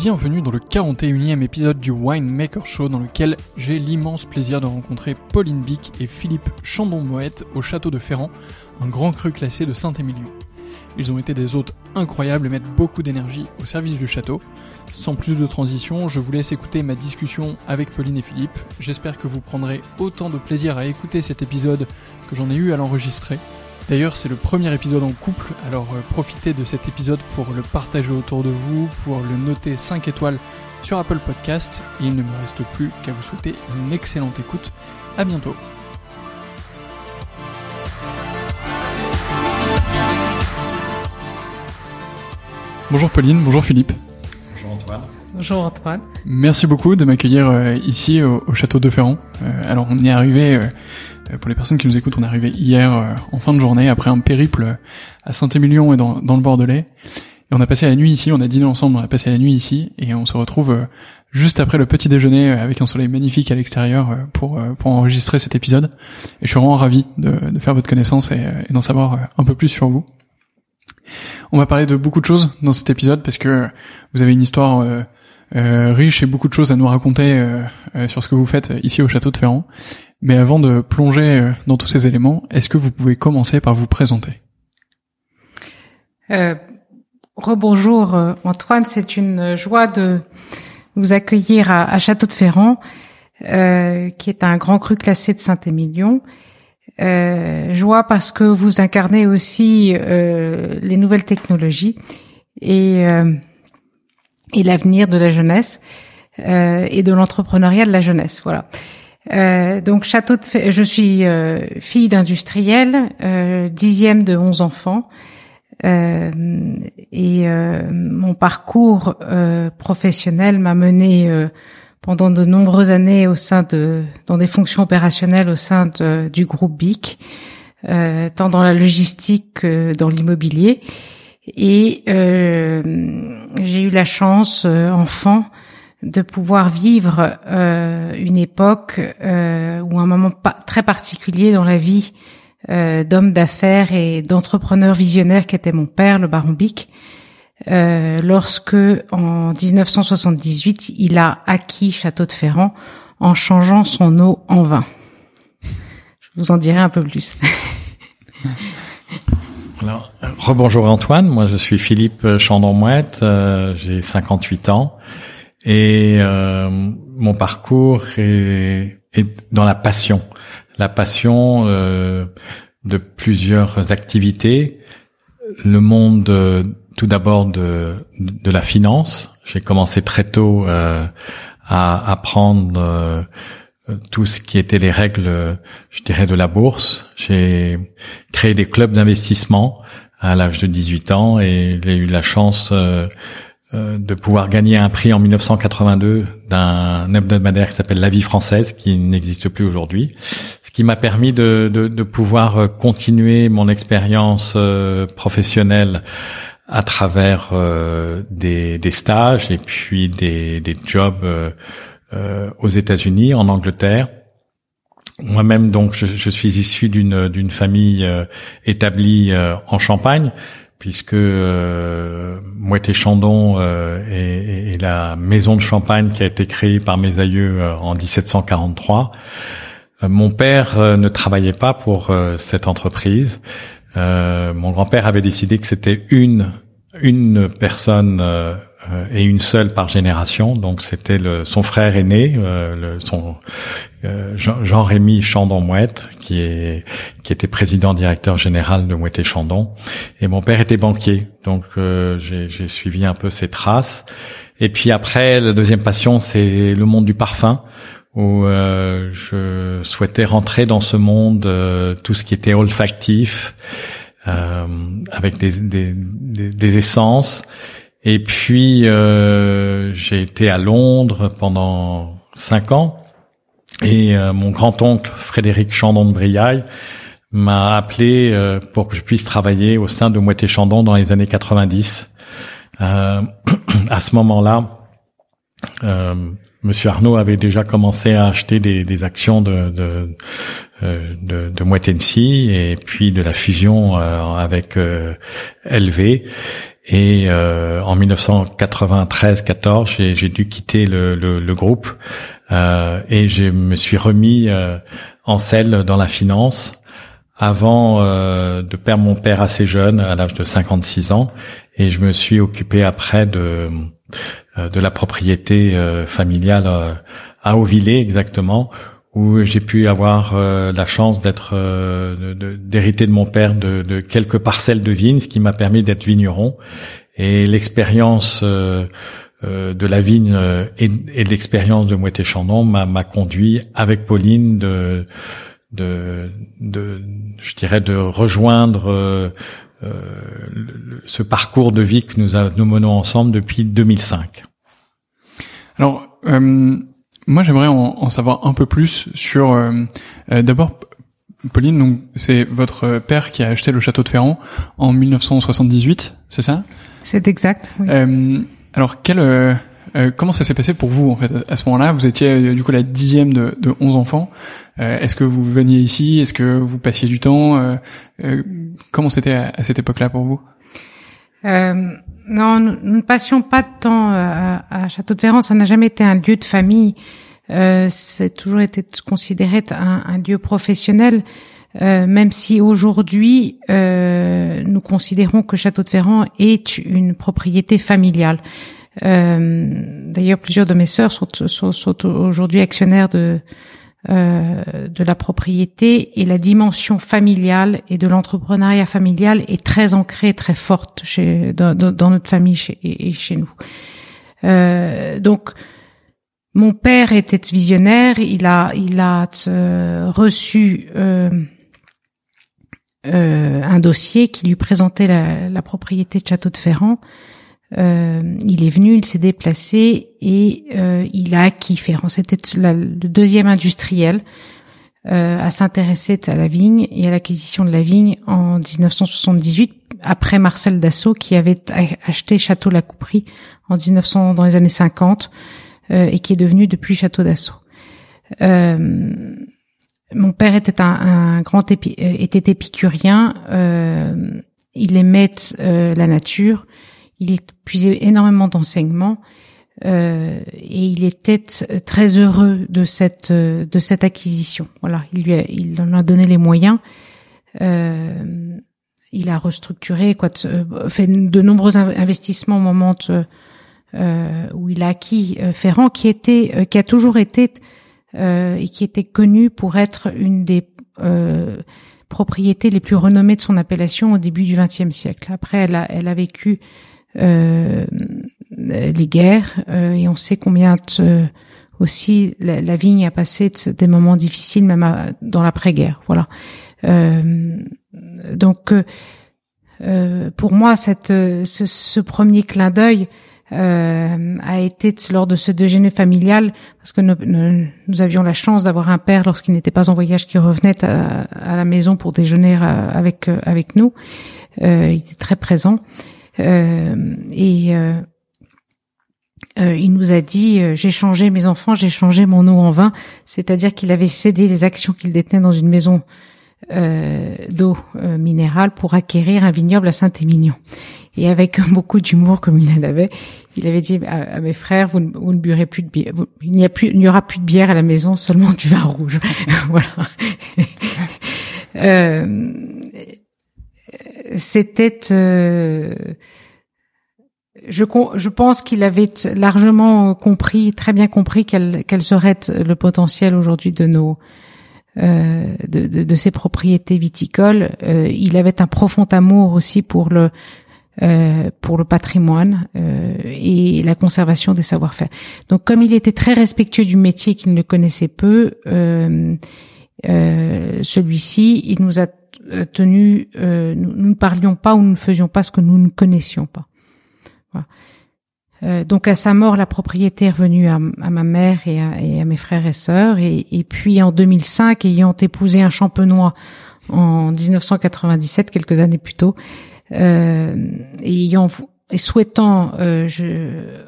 Bienvenue dans le 41e épisode du Winemaker Show dans lequel j'ai l'immense plaisir de rencontrer Pauline Bic et Philippe Chandon-Moët au château de Ferrand, un grand cru classé de Saint-Émilion. Ils ont été des hôtes incroyables et mettent beaucoup d'énergie au service du château. Sans plus de transition, je vous laisse écouter ma discussion avec Pauline et Philippe. J'espère que vous prendrez autant de plaisir à écouter cet épisode que j'en ai eu à l'enregistrer. D'ailleurs, c'est le premier épisode en couple, alors euh, profitez de cet épisode pour le partager autour de vous, pour le noter 5 étoiles sur Apple Podcasts. Il ne me reste plus qu'à vous souhaiter une excellente écoute. À bientôt. Bonjour Pauline, bonjour Philippe. Bonjour Antoine. Bonjour Antoine. Merci beaucoup de m'accueillir euh, ici au, château de Ferrand. Euh, alors on est arrivé pour les personnes qui nous écoutent, on est arrivé hier euh, en fin de journée après un périple à Saint-Émilion et dans, dans, le Bordelais. Et on a passé la nuit ici, on a dîné ensemble, on a passé la nuit ici et on se retrouve euh, juste après le petit déjeuner avec un soleil magnifique à l'extérieur pour, pour enregistrer cet épisode. Et je suis vraiment ravi de, de faire votre connaissance et, et d'en savoir un peu plus sur vous. On va parler de beaucoup de choses dans cet épisode parce que vous avez une histoire euh, riche et beaucoup de choses à nous raconter euh, sur ce que vous faites ici au château de Ferrand. Mais avant de plonger euh, dans tous ces éléments, est-ce que vous pouvez commencer par vous présenter? Euh, Rebonjour euh, Antoine, c'est une joie de vous accueillir à, Château de Ferrand, euh, qui est un grand cru classé de Saint-Émilion. Euh, joie parce que vous incarnez aussi euh, les nouvelles technologies et, et l'avenir de la jeunesse. et de l'entrepreneuriat de la jeunesse. Voilà. Donc château de je suis fille d'industriel, dixième de onze enfants. Euh, et euh, mon parcours euh, professionnel m'a mené pendant de nombreuses années au sein de dans des fonctions opérationnelles au sein du groupe BIC, tant dans la logistique que dans l'immobilier. Et j'ai eu la chance, enfant, de pouvoir vivre une époque ou un moment très particulier dans la vie euh, d'homme d'affaires et d'entrepreneur visionnaire qui était mon père, le baron Bic, euh, lorsque en 1978 il a acquis Château de Ferrand en changeant son eau en vin. Je vous en dirai un peu plus. Alors, rebonjour Antoine, moi je suis Philippe Chandon-Mouette, euh, j'ai 58 ans et euh, mon parcours est, est, dans la passion la passion euh, de plusieurs activités. Le monde, euh, tout d'abord de, de la finance. J'ai commencé très tôt euh, à apprendre tout ce qui était les règles, je dirais, de la bourse. J'ai créé des clubs d'investissement à l'âge de 18 ans et j'ai eu la chance euh, de pouvoir gagner un prix en 1982 d'un hebdomadaire qui s'appelle La Vie française, qui n'existe plus aujourd'hui, ce qui m'a permis de, de, de, pouvoir euh, continuer mon expérience euh, professionnelle à travers des, des, stages et puis des, des jobs aux États-Unis, en Angleterre. Moi-même, donc, je, je, suis issu d'une famille établie en Champagne, puisque euh, Moët-et-Chandon euh, est, la maison de champagne qui a été créée par mes aïeux euh, en 1743. Euh, mon père ne travaillait pas pour cette entreprise. mon grand-père avait décidé que c'était une une personne euh, et une seule par génération. Donc c'était son frère aîné, euh, le, son euh, Jean-Rémy Chandon-Mouette, qui est qui était président directeur général de Mouette et Chandon. Et mon père était banquier, donc j'ai suivi un peu ses traces. Et puis après, la deuxième passion, c'est le monde du parfum où je souhaitais rentrer dans ce monde, tout ce qui était olfactif, avec des, des, des essences. Et puis euh, j'ai été à Londres pendant cinq ans et euh, mon grand-oncle Frédéric Chandon de Briaille m'a appelé euh, pour que je puisse travailler au sein de Moitié Chandon dans les années 90. à ce moment-là, Monsieur Arnaud avait déjà commencé à acheter des, des actions de de, de, de et puis de la fusion avec LV. Et euh, en 1993-14, j'ai dû quitter le, le, le groupe. Euh, et je me suis remis euh, en selle dans la finance avant euh, de perdre mon père assez jeune, à l'âge de 56 ans, et je me suis occupé après de euh, de la propriété euh, familiale à Auvillers exactement, où j'ai pu avoir euh, la chance d'être euh, d'hériter de, mon père de, de, quelques parcelles de vignes, ce qui m'a permis d'être vigneron. Et l'expérience euh, de la vigne et, et l'expérience de Moët Chandon m'a conduit avec Pauline de, de, de, je dirais, de rejoindre ce parcours de vie que nous, nous menons ensemble depuis 2005. Alors, moi, j'aimerais en, savoir un peu plus sur. Euh, euh, d'abord, Pauline, donc c'est votre père qui a acheté le château de Ferrand en 1978, c'est ça? C'est exact. Oui. Euh, alors, quel, comment ça s'est passé pour vous en fait à ce moment-là? Vous étiez du coup la dixième de, de 11 enfants. Est-ce que vous veniez ici? Est-ce que vous passiez du temps? Comment c'était à, cette époque-là pour vous? Non, nous, ne passions pas de temps à, à Château de Ferrand. Ça n'a jamais été un lieu de famille. Euh, c'est toujours été considéré un, un lieu professionnel. Euh, même si aujourd'hui euh, nous considérons que Château de Ferrand est une propriété familiale. Euh, D'ailleurs, plusieurs de mes sœurs sont, sont, sont aujourd'hui actionnaires de euh, de la propriété et la dimension familiale et de l'entrepreneuriat familial est très ancrée, très forte chez, dans, notre famille et, chez nous. Euh, donc, mon père était visionnaire. Il a, il a reçu un dossier qui lui présentait la propriété de Château de Ferrand. Il est venu, il s'est déplacé et il a acquis Ferrand. C'était le deuxième industriel euh, à s'intéresser à la vigne et à l'acquisition de la vigne en 1978 après Marcel Dassault qui avait acheté Château La Couperie en 1900 dans les années 50 euh, et qui est devenu depuis Château Dassault. Euh, mon père était un, un grand euh, était épicurien. Euh, il aimait la nature. Il puisait énormément d'enseignements euh, et il était très heureux de cette de cette acquisition. Voilà, il lui a, il en a donné les moyens. Euh, il a restructuré, quoi, euh, fait de nombreux investissements au moment euh, où il a acquis euh, Ferrand, qui était, qui a toujours été et qui était connu pour être une des propriétés les plus renommées de son appellation au début du XXe siècle. Après, elle a, elle a vécu euh, les guerres euh, et on sait combien aussi la, vigne a passé des moments difficiles même dans l'après-guerre. Voilà. Euh, donc pour moi, cette, ce, ce premier clin d'œil euh, a été lors de ce déjeuner familial, parce que nous, nous, avions la chance d'avoir un père lorsqu'il n'était pas en voyage qui revenait à, à, la maison pour déjeuner avec avec nous. Euh, il était très présent. Euh, et euh, euh, il nous a dit j'ai changé mes enfants, j'ai changé mon eau en vin, c'est-à-dire qu'il avait cédé les actions qu'il détenait dans une maison euh, d'eau minérale pour acquérir un vignoble à Saint-Émilion. Et avec beaucoup d'humour comme il en avait, il avait dit à, mes frères vous vous ne burez plus de bière, il n'y a plus, il n'y aura plus de bière à la maison, seulement du vin rouge. voilà. euh, c'était euh, je, je, pense qu'il avait largement compris, très bien compris quel, quel serait le potentiel aujourd'hui de nos euh, de, de, de, ses propriétés viticoles. Euh, il avait un profond amour aussi pour le euh, pour le patrimoine euh, et la conservation des savoir-faire. Donc, comme il était très respectueux du métier qu'il ne connaissait peu, euh, celui-ci, il nous a tenu, euh, nous, ne parlions pas ou nous ne faisions pas ce que nous ne connaissions pas. Voilà. Euh, donc à sa mort, la propriété est revenue à, ma mère et à, mes frères et sœurs. Et, puis en 2005, ayant épousé un champenois en 1997, quelques années plus tôt, euh, et ayant et souhaitant je,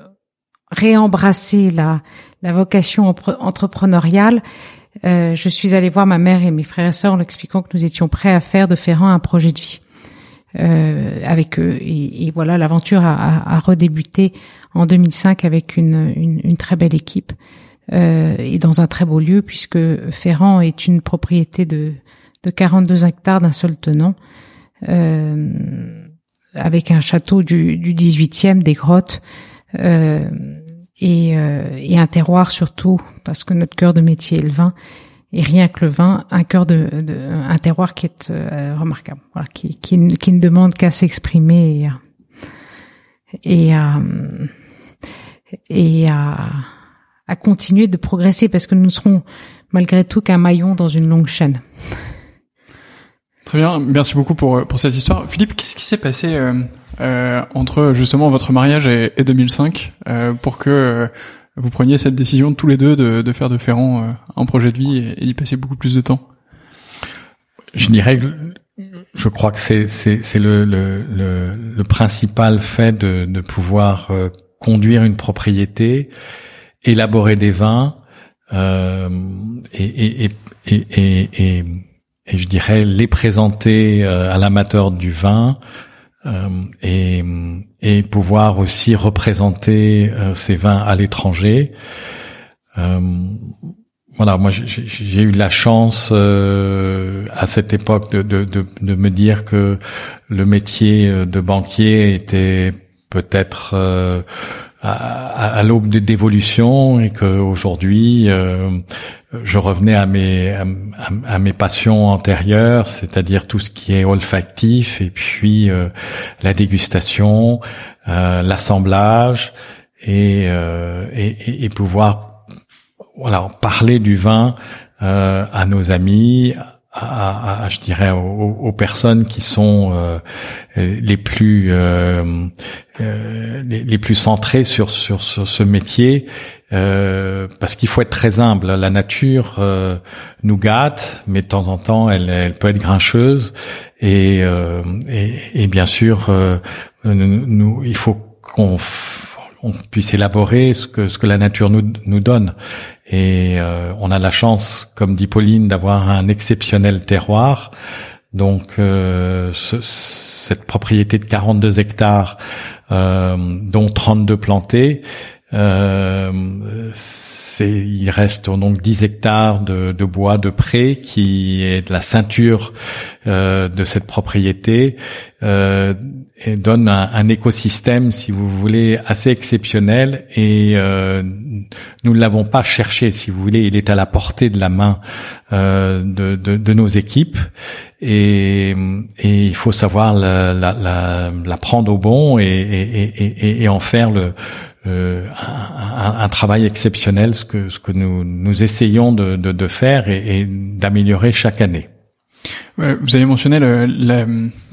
réembrasser la, la vocation entrepreneuriale, euh, je suis allée voir ma mère et mes frères et sœurs en expliquant que nous étions prêts à faire de Ferrand un projet de vie euh, avec eux. Et, et voilà, l'aventure a, a, a, redébuté en 2005 avec une, une, une très belle équipe euh, et dans un très beau lieu puisque Ferrand est une propriété de, de 42 hectares d'un seul tenant. Euh, avec un château du, du 18e, des grottes, euh, et, euh, et un terroir surtout parce que notre cœur de métier est le vin et rien que le vin, un cœur de, de un terroir qui est euh, remarquable, voilà, qui, qui, ne demande qu'à s'exprimer et, et, à, et à, à continuer de progresser parce que nous serons malgré tout qu'un maillon dans une longue chaîne. Très bien, merci beaucoup pour pour cette histoire. Philippe, qu'est-ce qui s'est passé euh, euh, entre justement votre mariage et, et 2005 euh, pour que euh, vous preniez cette décision tous les deux de, de faire de Ferrand euh, un projet de vie et, d'y passer beaucoup plus de temps? Je dirais que je crois que c'est c'est c'est le, le, le le principal fait de de pouvoir conduire une propriété, élaborer des vins et, et, et, et, et, et je dirais les présenter à l'amateur du vin euh, et, et pouvoir aussi représenter euh, ces vins à l'étranger. Euh, voilà, moi j'ai eu la chance à cette époque de, de, de, de, me dire que le métier de banquier était peut-être à, à l'aube d'évolution et qu'aujourd'hui euh, je revenais à mes à, mes passions antérieures, c'est-à-dire tout ce qui est olfactif et puis euh, la dégustation, euh, l'assemblage et, et, et, pouvoir voilà, parler du vin à nos amis, à, je dirais aux, personnes qui sont euh, les plus euh, euh, les, plus centrées sur sur, ce métier parce qu'il faut être très humble. La nature nous gâte mais de temps en temps elle, peut être grincheuse. Et et, et, bien sûr nous il faut qu'on on puisse élaborer ce que ce que la nature nous donne et euh, on a la chance, comme dit Pauline, d'avoir un exceptionnel terroir. Donc euh, cette propriété de 42 hectares, euh, dont 32 plantés, euh, il reste donc 10 hectares de, de, bois de pré qui est de la ceinture euh, de cette propriété euh, et donne un, un, écosystème, si vous voulez, assez exceptionnel. Et euh, nous ne l'avons pas cherché, si vous voulez, il est à la portée de la main euh, de, de, de, nos équipes. Et, et, il faut savoir la, la, la, prendre au bon et, et, et en faire le, euh, un, un, travail exceptionnel, ce que, ce que nous, nous essayons de, de, de faire et, et d'améliorer chaque année. vous avez mentionné le, la,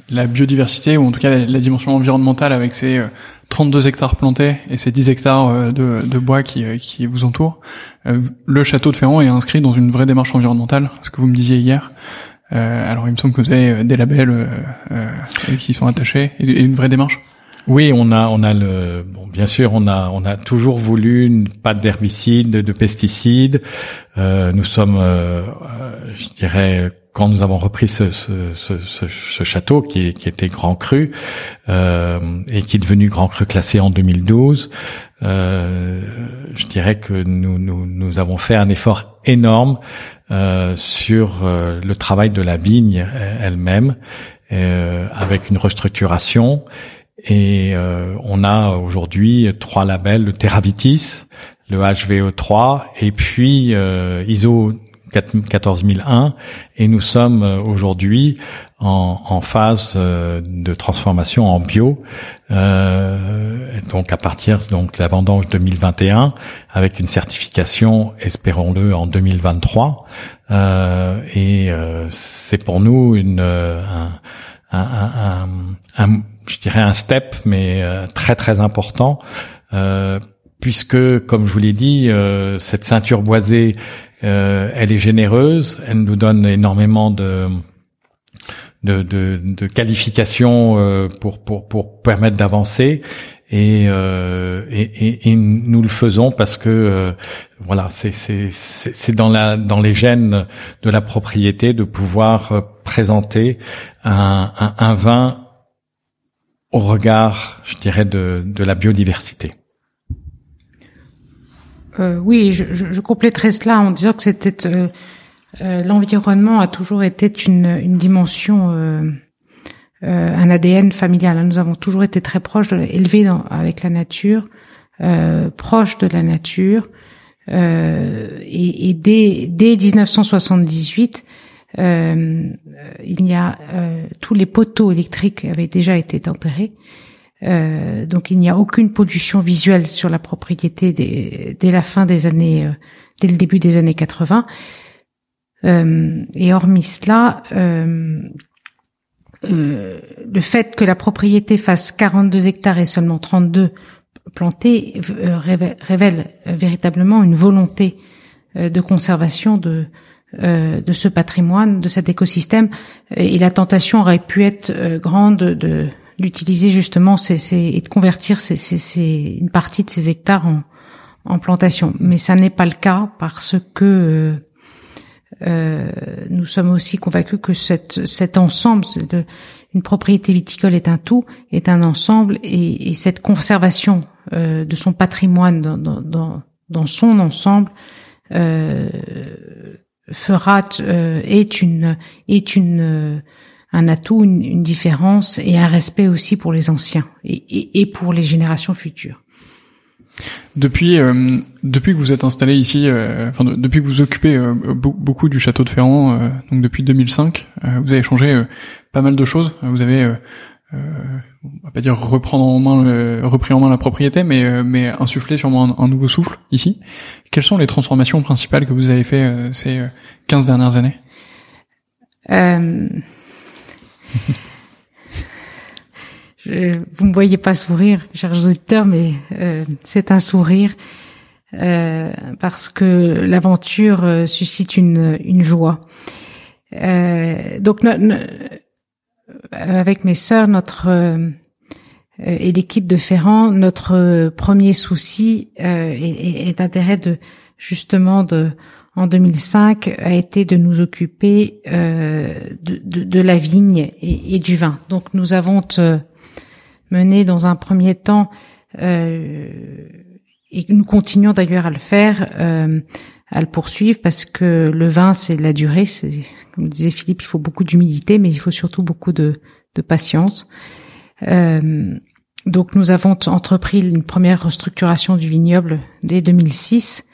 la, biodiversité, ou en tout cas la, dimension environnementale avec ces 32 euh, hectares plantés et ces 10 hectares euh, de, de bois qui, qui vous entourent. Le château de Ferrand est inscrit dans une vraie démarche environnementale, ce que vous me disiez hier. alors il me semble que vous avez des labels qui sont attachés et une vraie démarche? Oui, on a, on a le, bon, bien sûr, on a, on a toujours voulu pas d'herbicides, de, pesticides. Euh, nous sommes, euh, euh, je dirais, quand nous avons repris ce, ce, ce, ce château qui, qui, était Grand Cru euh, et qui est devenu Grand Cru classé en 2012, euh, je dirais que nous, nous, nous, avons fait un effort énorme euh, sur le travail de la vigne elle-même, avec une restructuration et euh, on a aujourd'hui trois labels, le Terravitis, le HVE3 et puis euh, ISO 14001 et nous sommes euh, aujourd'hui en, en, phase de transformation en bio donc à partir donc la vendange 2021 avec une certification espérons-le en 2023 et c'est pour nous une un, un, un, je dirais un step, mais euh, très très important, euh, puisque, comme je vous l'ai dit, euh, cette ceinture boisée, elle est généreuse, elle nous donne énormément de de, de, de qualifications pour, pour, pour permettre d'avancer. Et, et, et, nous le faisons parce que voilà c'est c'est c'est dans la dans les gènes de la propriété de pouvoir présenter un, un, un vin au regard, je dirais, de, de la biodiversité. Euh, oui, je, je, compléterai cela en disant que c'était euh, euh, l'environnement a toujours été une, une dimension, euh, euh, un ADN familial. Nous avons toujours été très proches, de, élevés dans, avec la nature, proches de la nature. et, et dès, dès 1978, euh, il y a euh, tous les poteaux électriques avaient déjà été enterrés. Euh, donc il n'y a aucune pollution visuelle sur la propriété dès, la fin des années, dès le début des années 80. et hormis cela, le fait que la propriété fasse 42 hectares et seulement 32 plantés révèle véritablement une volonté de conservation de euh, de ce patrimoine, de cet écosystème, et la tentation aurait pu être euh, grande de d'utiliser justement ces, ces, et de convertir une partie de ces hectares en, en plantation. Mais ça n'est pas le cas parce que euh, nous sommes aussi convaincus que cette, cet ensemble, une propriété viticole est un tout, est un ensemble, et, et cette conservation de son patrimoine dans, son ensemble euh, fera euh, est une est une euh, un atout, une, différence et un respect aussi pour les anciens et, et, pour les générations futures. Depuis euh, depuis que vous êtes installé ici, enfin depuis que vous occupez beaucoup du château de Ferrand, donc depuis 2005, vous avez changé pas mal de choses. Vous avez euh, on va pas dire reprendre en main, le, repris en main la propriété, mais euh, mais insuffler sûrement un, nouveau souffle ici. Quelles sont les transformations principales que vous avez fait euh, ces 15 dernières années? Euh... Je, vous me voyez pas sourire, chers auditeurs, mais c'est un sourire parce que l'aventure suscite une, une joie. donc, avec mes sœurs, notre euh, et l'équipe de Ferrand, notre premier souci euh, et, intérêt de justement de en 2005 a été de nous occuper euh, de, de, de, la vigne et, et, du vin. Donc nous avons mené dans un premier temps euh, et nous continuons d'ailleurs à le faire à le poursuivre parce que le vin, c'est la durée. C'est, comme disait Philippe, il faut beaucoup d'humilité, mais il faut surtout beaucoup de, de patience. Euh, donc, nous avons entrepris une première restructuration du vignoble dès 2006.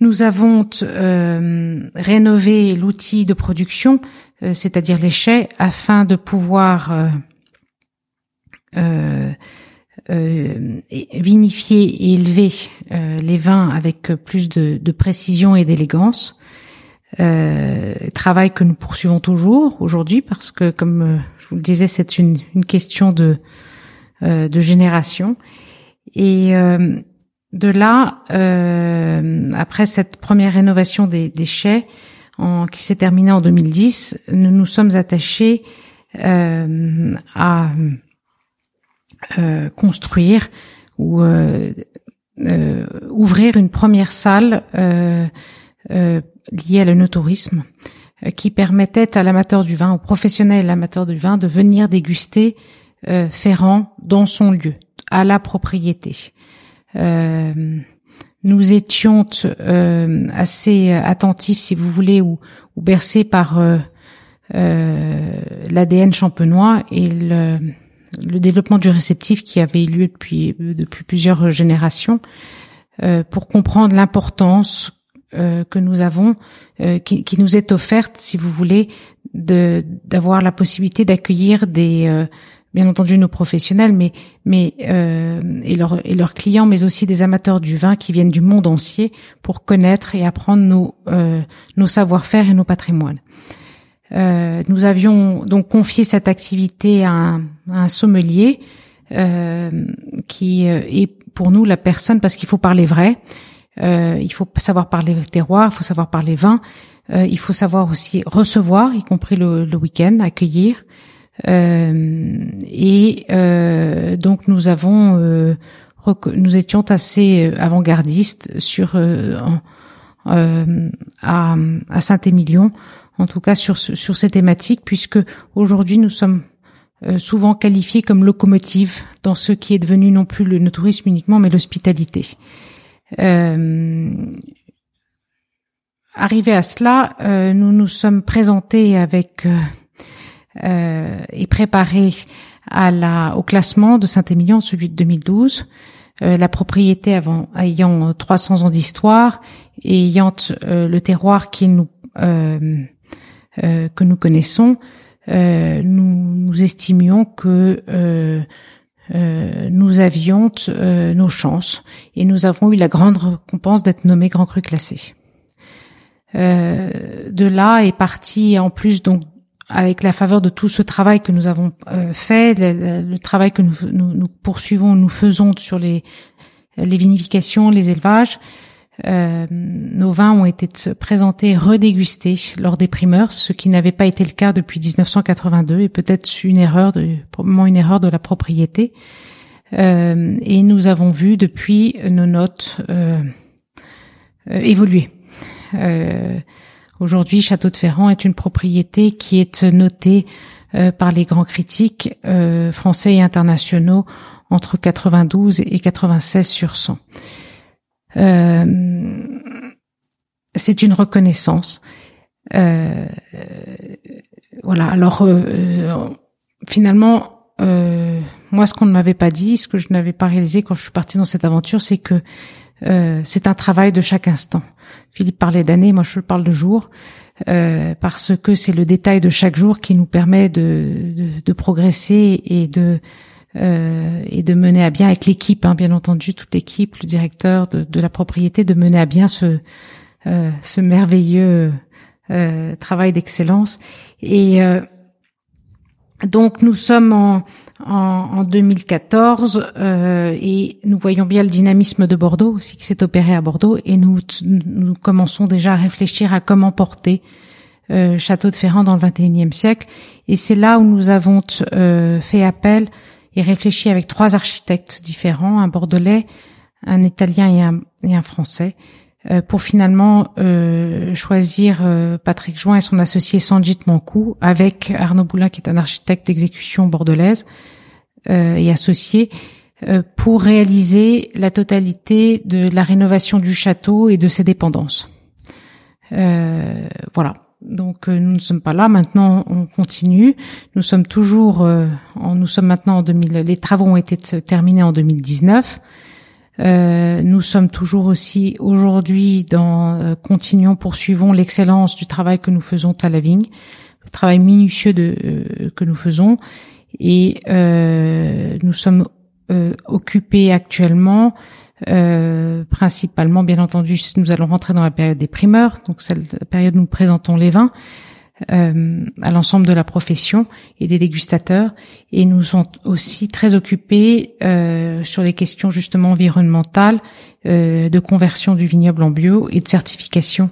Nous avons euh, rénové l'outil de production, euh, c'est-à-dire les chais, afin de pouvoir euh, euh euh, vinifier et élever euh, les vins avec plus de, de précision et d'élégance. Euh, travail que nous poursuivons toujours aujourd'hui parce que, comme euh, je vous le disais, c'est une, une, question de, euh, de génération. Et de là, après cette première rénovation des, chais, en, qui s'est terminée en 2010, nous nous sommes attachés à euh, construire ou euh, euh, ouvrir une première salle liée à l'œnotourisme qui permettait à l'amateur du vin, au professionnel amateur du vin, de venir déguster Ferrand dans son lieu, à la propriété. nous étions assez attentifs, si vous voulez, ou, ou bercés par l'ADN champenois et le, le développement du réceptif qui avait eu lieu depuis depuis plusieurs générations euh, pour comprendre l'importance euh, que nous avons, euh, qui, nous est offerte, si vous voulez, d'avoir la possibilité d'accueillir des euh, bien entendu nos professionnels, mais mais euh, et leurs et leurs clients, mais aussi des amateurs du vin qui viennent du monde entier pour connaître et apprendre nos nos savoir-faire et nos patrimoines. Euh, nous avions donc confié cette activité à un, sommelier euh, qui euh, est pour nous la personne parce qu'il faut parler vrai. Euh, il faut savoir parler terroir, il faut savoir parler vin, euh, il faut savoir aussi recevoir, y compris le, le week-end, accueillir. et donc nous avons, nous étions assez avant-gardistes sur à, à Saint-Émilion en tout cas sur, sur ces thématiques, puisque aujourd'hui nous sommes euh, souvent qualifiés comme locomotive dans ce qui est devenu non plus le, tourisme uniquement, mais l'hospitalité. Euh, arrivé à cela, euh, nous nous sommes présentés avec euh, et préparés à la, au classement de Saint-Émilion, celui de 2012. la propriété avant, ayant 300 ans d'histoire et ayant le terroir qui nous euh, que nous connaissons, euh, nous, estimions que euh, nous avions nos chances et nous avons eu la grande récompense d'être nommés Grand Cru classé. de là est parti en plus donc avec la faveur de tout ce travail que nous avons fait, le, travail que nous, poursuivons, nous faisons sur les vinifications, les élevages, euh, nos vins ont été présentés, redégustés lors des primeurs, ce qui n'avait pas été le cas depuis 1982 et peut-être une erreur, de, probablement une erreur de la propriété. Euh, et nous avons vu depuis nos notes euh, euh évoluer. Euh, aujourd'hui, Château de Ferrand est une propriété qui est notée par les grands critiques français et internationaux entre 92 et 96 sur 100. Euh, c'est une reconnaissance. Euh, voilà. Alors euh, finalement, moi, ce qu'on ne m'avait pas dit, ce que je n'avais pas réalisé quand je suis partie dans cette aventure, c'est que c'est un travail de chaque instant. Philippe parlait d'années, moi je parle de jours. parce que c'est le détail de chaque jour qui nous permet de, de, de progresser et de et de mener à bien avec l'équipe, hein, bien entendu, toute l'équipe, le directeur de, de, la propriété, de mener à bien ce ce merveilleux travail d'excellence. Et donc nous sommes en, en, 2014 euh, et nous voyons bien le dynamisme de Bordeaux aussi qui s'est opéré à Bordeaux et nous, nous commençons déjà à réfléchir à comment porter euh, Château de Ferrand dans le 21e siècle et c'est là où nous avons euh, fait appel et réfléchi avec trois architectes différents, un bordelais, un italien et un, français, euh, pour finalement euh, choisir euh, Patrick Join et son associé Sanjit Mankou avec Arnaud Boulin qui est un architecte d'exécution bordelaise et associé pour réaliser la totalité de la rénovation du château et de ses dépendances. voilà. Donc nous ne sommes pas là. Maintenant, on continue. Nous sommes toujours. en, nous sommes maintenant en 2000. Les travaux ont été terminés en 2019. Euh, nous sommes toujours aussi aujourd'hui dans euh, continuons poursuivons l'excellence du travail que nous faisons à la vigne, le travail minutieux de, euh, que nous faisons et nous sommes occupés actuellement principalement bien entendu nous allons rentrer dans la période des primeurs donc c'est la période où nous présentons les vins euh, à l'ensemble de la profession et des dégustateurs et nous sommes aussi très occupés euh, sur les questions justement environnementales euh, de conversion du vignoble en bio et de certification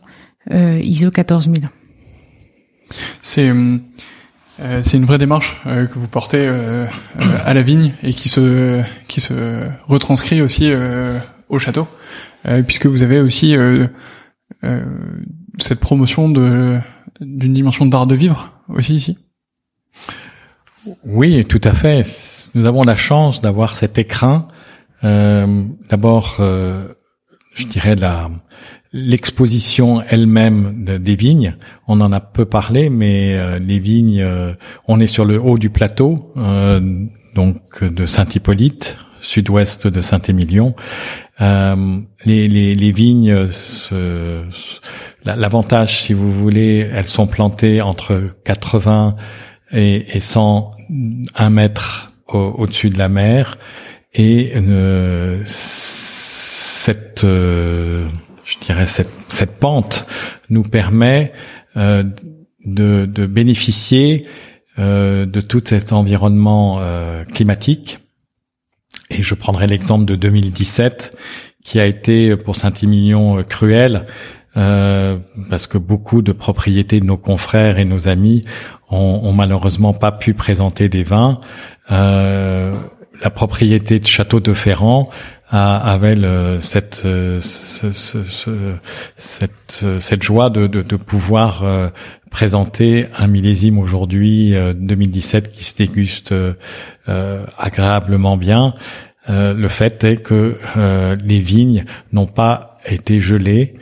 ISO 14000. C'est c'est une vraie démarche que vous portez à la vigne et qui se qui se retranscrit aussi au château puisque vous avez aussi cette promotion d'une dimension d'art de vivre aussi ici Oui, tout à fait. Nous avons la chance d'avoir cet écrin. Euh, D'abord, euh, je dirais la l'exposition elle-même des vignes. On en a peu parlé, mais euh, les vignes, euh, on est sur le haut du plateau, euh, donc de Saint-Hippolyte, sud-ouest de Saint-Émilion. Les, les, les, vignes L'avantage, si vous voulez, elles sont plantées entre 80 et, et 101 mètres au-dessus de la mer, et euh, cette, euh, je dirais cette, cette, pente nous permet euh, de, de, bénéficier euh, de tout cet environnement euh, climatique. Et je prendrai l'exemple de 2017, qui a été pour Saint-Émilion cruel, euh, parce que beaucoup de propriétés de nos confrères et nos amis ont, ont malheureusement pas pu présenter des vins. Euh, la propriété de Château de Ferrand avait cette, euh, cette, cette joie de, de, pouvoir euh, présenter un millésime aujourd'hui 2017 qui se déguste agréablement bien. le fait est que les vignes n'ont pas été gelées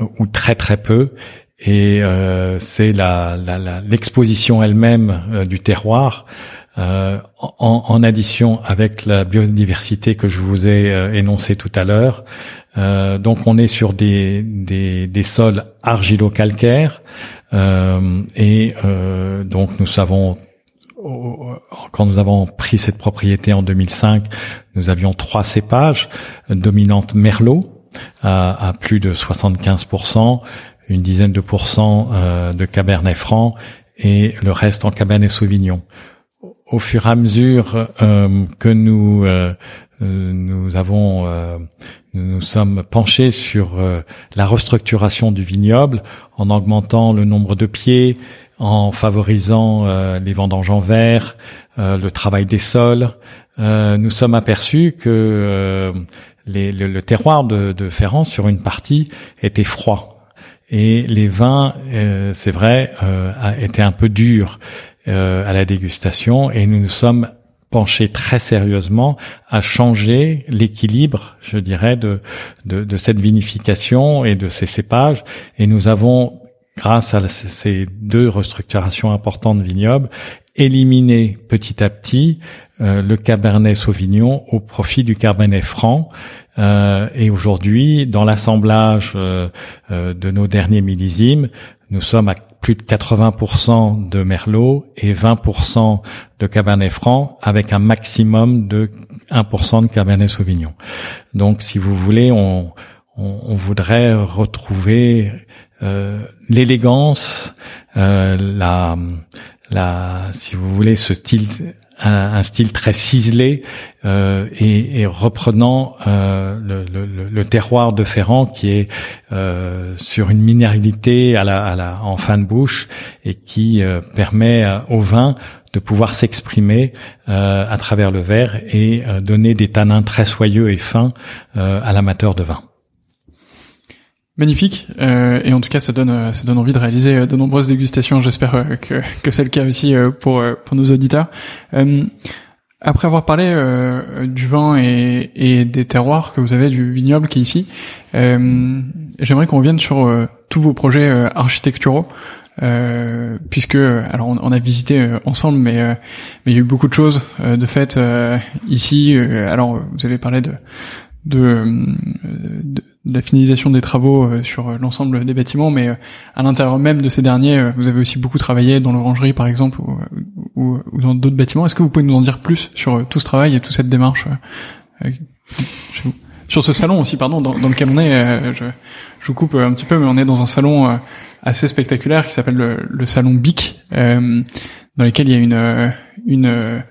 euh, ou très très peu. Et euh, c'est la, l'exposition elle-même euh, du terroir euh, en, en, addition avec la biodiversité que je vous ai énoncé tout à l'heure. donc on est sur des, des, des sols argilo-calcaires et donc nous savons quand nous avons pris cette propriété en 2005, nous avions trois cépages dominantes Merlot, à, à plus de 75%, une dizaine de pourcents euh, de Cabernet Franc et le reste en Cabernet Sauvignon. Au fur et à mesure euh, que nous euh, nous avons sommes penchés sur la restructuration du vignoble en augmentant le nombre de pieds, en favorisant les vendanges en verre, le travail des sols. nous sommes aperçus que le, terroir de, Ferrand sur une partie était froid et les vins, euh, c'est vrai, euh, étaient un peu durs euh, à la dégustation et nous nous sommes penchés très sérieusement à changer l'équilibre, je dirais, de, de, de, cette vinification et de ces cépages. Et nous avons, grâce à ces deux restructurations importantes de vignobles, éliminé petit à petit le Cabernet Sauvignon au profit du Cabernet Franc. et aujourd'hui, dans l'assemblage de nos derniers millésimes, nous sommes à plus de 80% de Merlot et 20% de Cabernet Franc avec un maximum de 1% de Cabernet Sauvignon. Donc, si vous voulez, on, on, voudrait retrouver euh, l'élégance, euh, la, la, si vous voulez, ce style un, style très ciselé euh, et, et, reprenant euh, le, le, le, terroir de Ferrand qui est euh, sur une minéralité à la, à la, en fin de bouche et qui euh, permet euh, au vin de pouvoir s'exprimer euh, à travers le verre et donner des tanins très soyeux et fins à l'amateur de vin. Magnifique, euh, et en tout cas ça donne ça donne envie de réaliser euh, de nombreuses dégustations. J'espère euh, que que c'est le cas aussi euh, pour pour nos auditeurs. après avoir parlé du vin et, et des terroirs que vous avez du vignoble qui est ici, j'aimerais qu'on revienne sur tous vos projets architecturaux. puisque alors on, a visité ensemble, mais mais il y a eu beaucoup de choses de fait ici. alors vous avez parlé de de, de la finalisation des travaux euh, sur l'ensemble des bâtiments, mais euh, à l'intérieur même de ces derniers, euh, vous avez aussi beaucoup travaillé dans l'orangerie, par exemple, ou, ou, dans d'autres bâtiments. Est-ce que vous pouvez nous en dire plus sur tout ce travail et toute cette démarche Sur ce salon aussi, pardon, dans, dans lequel on est, je, je, vous coupe un petit peu, mais on est dans un salon assez spectaculaire qui s'appelle le, salon BIC, dans lequel il y a une une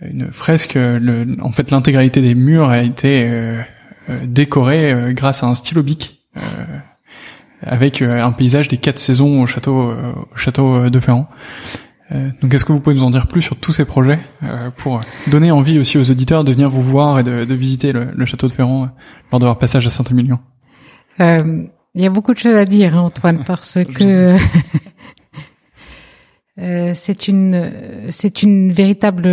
une fresque. Le, en fait, l'intégralité des murs a été euh, décoré euh, grâce à un stylo bic euh, avec un paysage des quatre saisons au château au château de Ferrand. donc est-ce que vous pouvez nous en dire plus sur tous ces projets pour donner envie aussi aux auditeurs de venir vous voir et de, de visiter le, le, château de Ferrand lors de leur passage à Saint-Émilion Il y a beaucoup de choses à dire, hein, Antoine, parce que c'est une c'est une véritable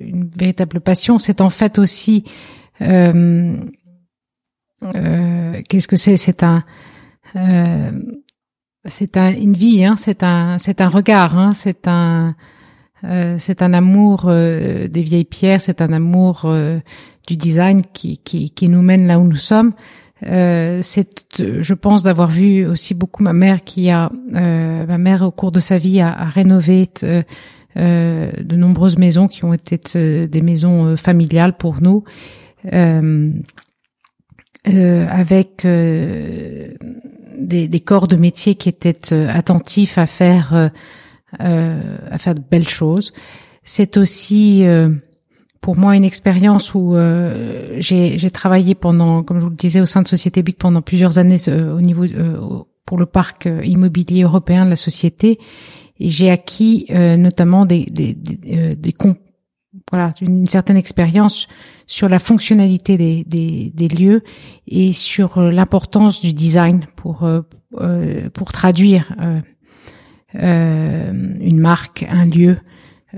une véritable passion. C'est en fait aussi euh, euh, qu'est-ce que c'est? C'est un euh, c'est un, une vie, hein, c'est un, c'est un regard, hein, c'est un, euh, c'est un amour euh, des vieilles pierres, c'est un amour euh, du design qui, qui, qui, nous mène là où nous sommes. c'est, je pense, d'avoir vu aussi beaucoup ma mère qui a, ma mère au cours de sa vie a, a rénové de nombreuses maisons qui ont été des maisons familiales pour nous. Euh, avec euh, des, des, corps de métier qui étaient euh, attentifs à faire à faire de belles choses. C'est aussi pour moi une expérience où j'ai travaillé pendant, comme je vous le disais, au sein de Société Big pendant plusieurs années au niveau pour le parc immobilier européen de la société. J'ai acquis notamment des, des, des, des, voilà, une certaine expérience sur la fonctionnalité des, des, des lieux et sur euh, l'importance du design pour euh, euh, pour traduire une marque, un lieu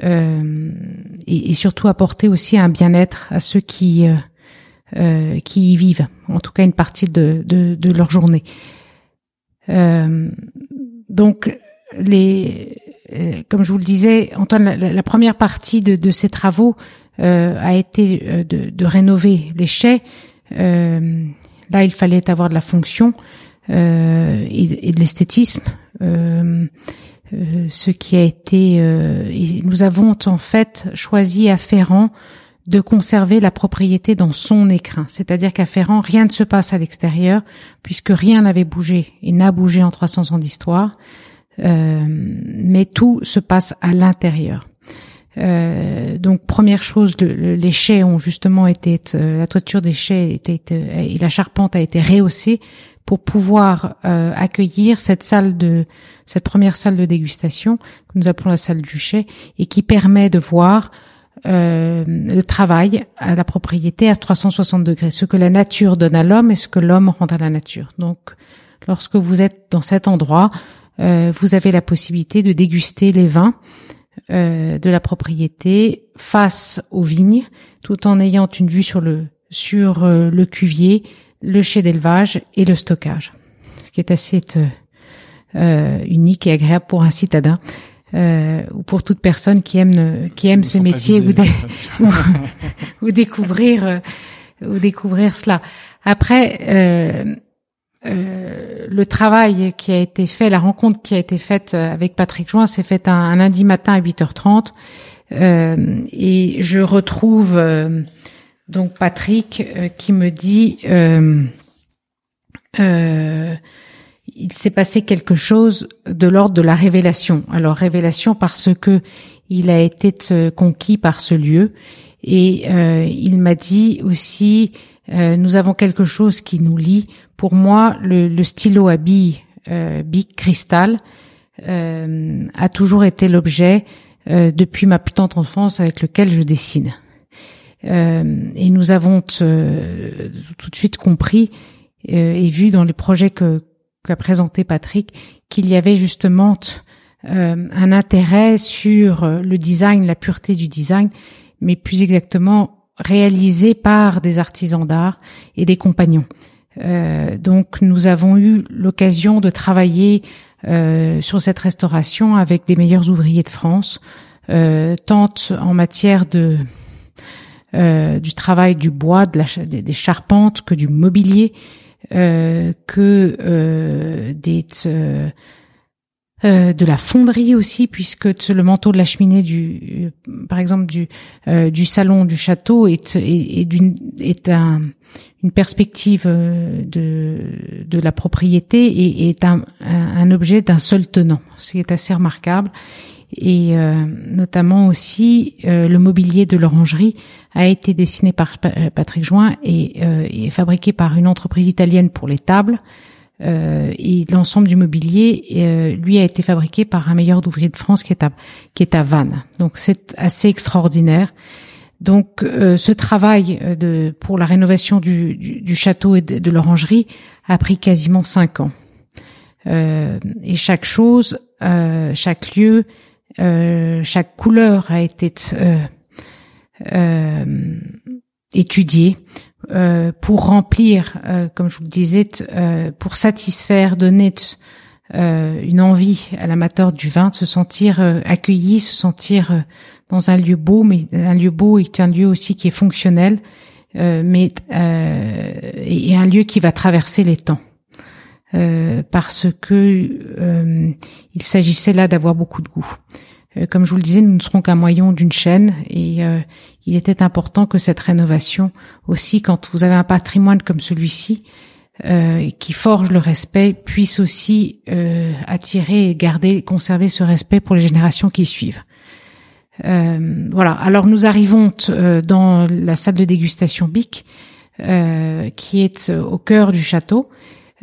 et, et, surtout apporter aussi un bien-être à ceux qui qui y vivent, en tout cas une partie de, de, de leur journée. donc les comme je vous le disais, Antoine, la, première partie de, de ces travaux euh, a été euh, de, de, rénover les chais. Euh, là, il fallait avoir de la fonction euh, et, et, de l'esthétisme. ce qui a été, nous avons en fait choisi à Ferrand de conserver la propriété dans son écrin. C'est-à-dire qu'à Ferrand, rien ne se passe à l'extérieur, puisque rien n'avait bougé et n'a bougé en 300 ans d'histoire. Euh, mais tout se passe à l'intérieur. Euh, donc première chose, les chais ont justement été, euh, la toiture des chais était, et la charpente a été rehaussée pour pouvoir accueillir cette salle de cette première salle de dégustation que nous appelons la salle du chai et qui permet de voir le travail à la propriété à 360 degrés, ce que la nature donne à l'homme et ce que l'homme rend à la nature. Donc lorsque vous êtes dans cet endroit, euh, vous avez la possibilité de déguster les vins euh, de la propriété face aux vignes, tout en ayant une vue sur le sur euh, le cuvier, le chai d'élevage et le stockage, ce qui est assez unique et agréable pour un citadin. euh, ou pour toute personne qui aime qui aime ces métiers ou, ou, découvrir euh, ou découvrir cela. Après, euh, euh, le travail qui a été fait, la rencontre qui a été faite avec Patrick Join, s'est faite un, lundi matin à 8h30, euh, et je retrouve donc Patrick qui me dit il s'est passé quelque chose de l'ordre de la révélation. Alors révélation parce que il a été euh, conquis par ce lieu et euh, il m'a dit aussi euh, nous avons quelque chose qui nous lie. Pour moi, le, stylo à billes euh, Bic Cristal a toujours été l'objet depuis ma plus tendre enfance avec lequel je dessine. et nous avons tout de suite compris et vu dans les projets que qu'a présenté Patrick, qu'il y avait justement euh, un intérêt sur euh, le design, la pureté du design, mais plus exactement réalisé par des artisans d'art et des compagnons. Euh, donc nous avons eu l'occasion de travailler sur cette restauration avec des meilleurs ouvriers de France, tant en matière de du travail du bois, de la, des charpentes que du mobilier, euh, que euh, des euh, euh, de la fonderie aussi, puisque le manteau de la cheminée du, par exemple du du salon du château est est, d'une est un une perspective de de la propriété et est un, un objet d'un seul tenant, ce qui est assez remarquable et euh, notamment aussi euh, le mobilier de l'orangerie a été dessiné par euh, Patrick Join et, est fabriqué par une entreprise italienne pour les tables. Et l'ensemble du mobilier, lui, a été fabriqué par un meilleur d'ouvrier de France qui est à qui est à Vannes. Donc c'est assez extraordinaire. Donc ce travail de pour la rénovation du, du, château et de, de l'orangerie a pris quasiment cinq ans. et chaque chose, chaque lieu euh, chaque couleur a été euh, euh, pour remplir, comme je vous le disais, pour satisfaire, donner une envie à l'amateur du vin de se sentir accueilli, se sentir dans un lieu beau, mais un lieu beau est un lieu aussi qui est fonctionnel, mais et un lieu qui va traverser les temps. Euh, parce que euh, il s'agissait là d'avoir beaucoup de goût. Euh, comme je vous le disais, nous ne serons qu'un moyen d'une chaîne et il était important que cette rénovation aussi, quand vous avez un patrimoine comme celui-ci, qui forge le respect, puisse aussi attirer et garder, conserver ce respect pour les générations qui suivent. voilà. Alors nous arrivons dans la salle de dégustation BIC, qui est au cœur du château.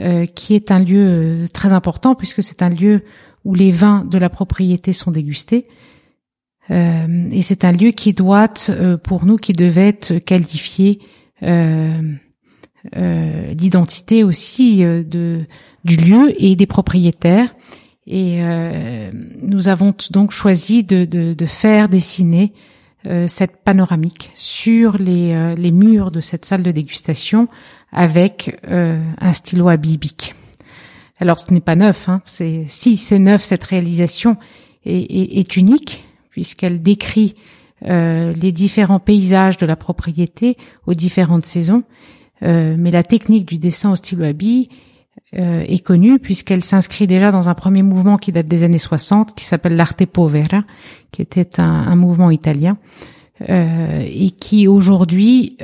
Euh, qui est un lieu euh, très important puisque c'est un lieu où les vins de la propriété sont dégustés. Euh, et c'est un lieu qui doit, pour nous, qui devait être qualifié l'identité aussi de du lieu et des propriétaires. Et nous avons donc choisi de, de, faire dessiner cette panoramique sur les, les murs de cette salle de dégustation avec euh, un stylo à. Alors ce n'est pas neuf, hein, c'est si c'est neuf cette réalisation est, unique puisqu'elle décrit euh, les différents paysages de la propriété aux différentes saisons. Euh, mais la technique du dessin au stylo à billes euh, est connue puisqu'elle s'inscrit déjà dans un premier mouvement qui date des années 60, qui s'appelle l'arte povera, qui était un, un mouvement italien et qui aujourd'hui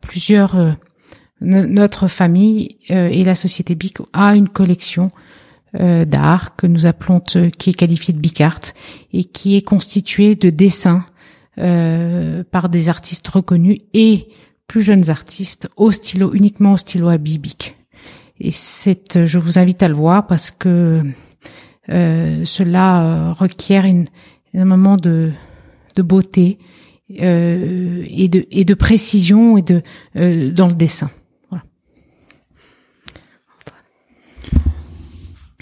plusieurs notre famille euh, et la société BIC a une collection euh, d'art que nous appelons euh, qui est qualifiée de Bicart et qui est constituée de dessins par des artistes reconnus et plus jeunes artistes au stylo uniquement au stylo à bic. Et c'est, je vous invite à le voir parce que cela requiert une, un moment de, de beauté et de et de précision et de dans le dessin.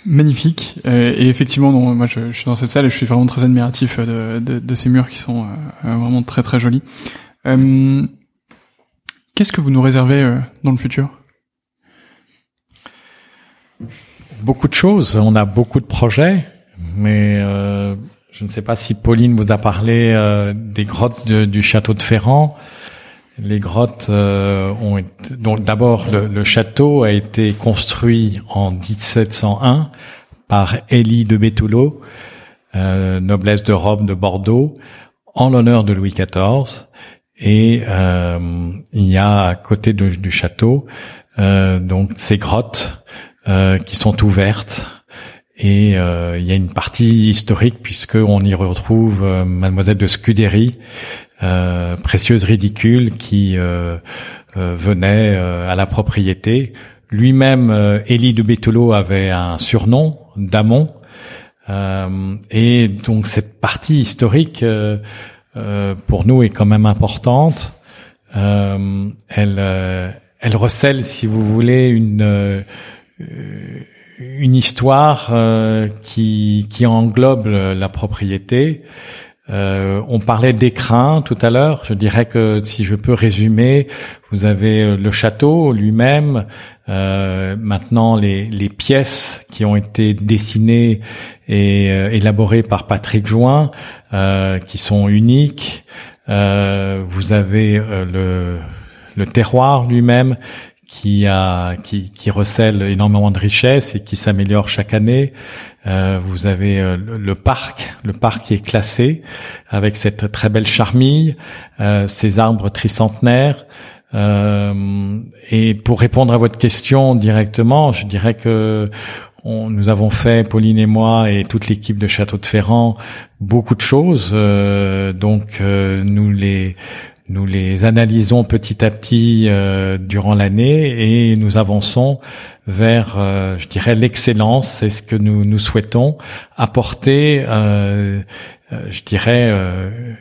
Magnifique. Euh, et effectivement, moi je, suis dans cette salle et je suis vraiment très admiratif euh, de, de, de ces murs qui sont euh, vraiment très très jolis. Qu'est-ce que vous nous réservez dans le futur? Beaucoup de choses. On a beaucoup de projets. mais je ne sais pas si Pauline vous a parlé des grottes du château de Ferrand. Les grottes ont été, donc d'abord le, château a été construit en 1701 par Élie de Béthoulot, noblesse de Rome de Bordeaux, en l'honneur de Louis XIV. Et euh, il y a à côté du château euh, donc ces grottes euh, qui sont ouvertes. Et il y a une partie historique puisque on y retrouve Mademoiselle de Scudéry, précieuse ridicule, qui venait à la propriété. Lui-même, Élie de Béthelot avait un surnom, Damon, euh, et donc cette partie historique euh, euh, pour nous est quand même importante. elle, elle recèle, si vous voulez, une une histoire qui, qui englobe la propriété. On parlait d'écrin tout à l'heure. Je dirais que si je peux résumer, vous avez le château lui-même, euh, maintenant les, les, pièces qui ont été dessinées et euh, élaborées par Patrick Join, euh, qui sont uniques. Euh, vous avez le, le terroir lui-même qui a qui, qui, recèle énormément de richesses et qui s'améliore chaque année. Euh, vous avez le, le, parc, le parc qui est classé avec cette très belle charmille, euh, ces arbres tricentenaires. Euh, et pour répondre à votre question directement, je dirais que nous avons fait, Pauline et moi et toute l'équipe de Château de Ferrand, beaucoup de choses. Euh, donc euh, nous les nous les analysons petit à petit durant l'année et nous avançons vers, je dirais, l'excellence. C'est ce que nous nous souhaitons apporter. je dirais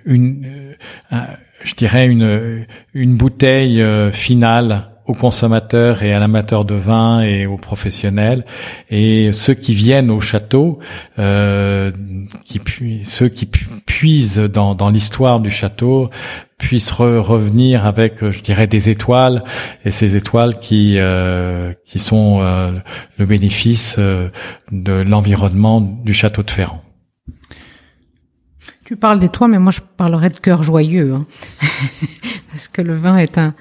une je dirais, une, une bouteille euh, finale aux consommateurs et à l'amateur de vin et aux professionnels et ceux qui viennent au château, euh, qui ceux qui puisent dans, dans l'histoire du château puissent revenir avec, je dirais, des étoiles et ces étoiles qui euh, qui sont euh, le bénéfice de l'environnement du château de Ferrand. Tu parles des toits, mais moi je parlerais de cœur joyeux, hein. parce que le vin est un,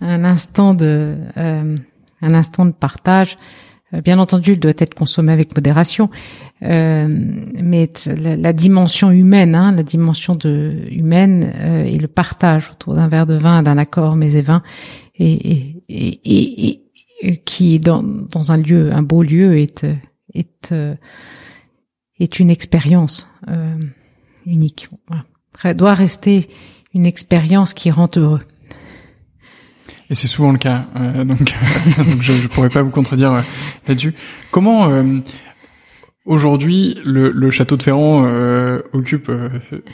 un instant de euh, un instant de partage. Euh, bien entendu, il doit être consommé avec modération, euh, mais la, dimension humaine, hein, la dimension de humaine euh, et le partage autour d'un verre de vin, d'un accord mais et vin, et, et, et, qui dans, dans un lieu, un beau lieu, est est est une expérience. Euh, unique. Voilà. doit rester une expérience qui rend heureux. Et c'est souvent le cas, euh, donc, je ne pourrais pas vous contredire euh, là-dessus. Comment euh, aujourd'hui le, château de Ferrand occupe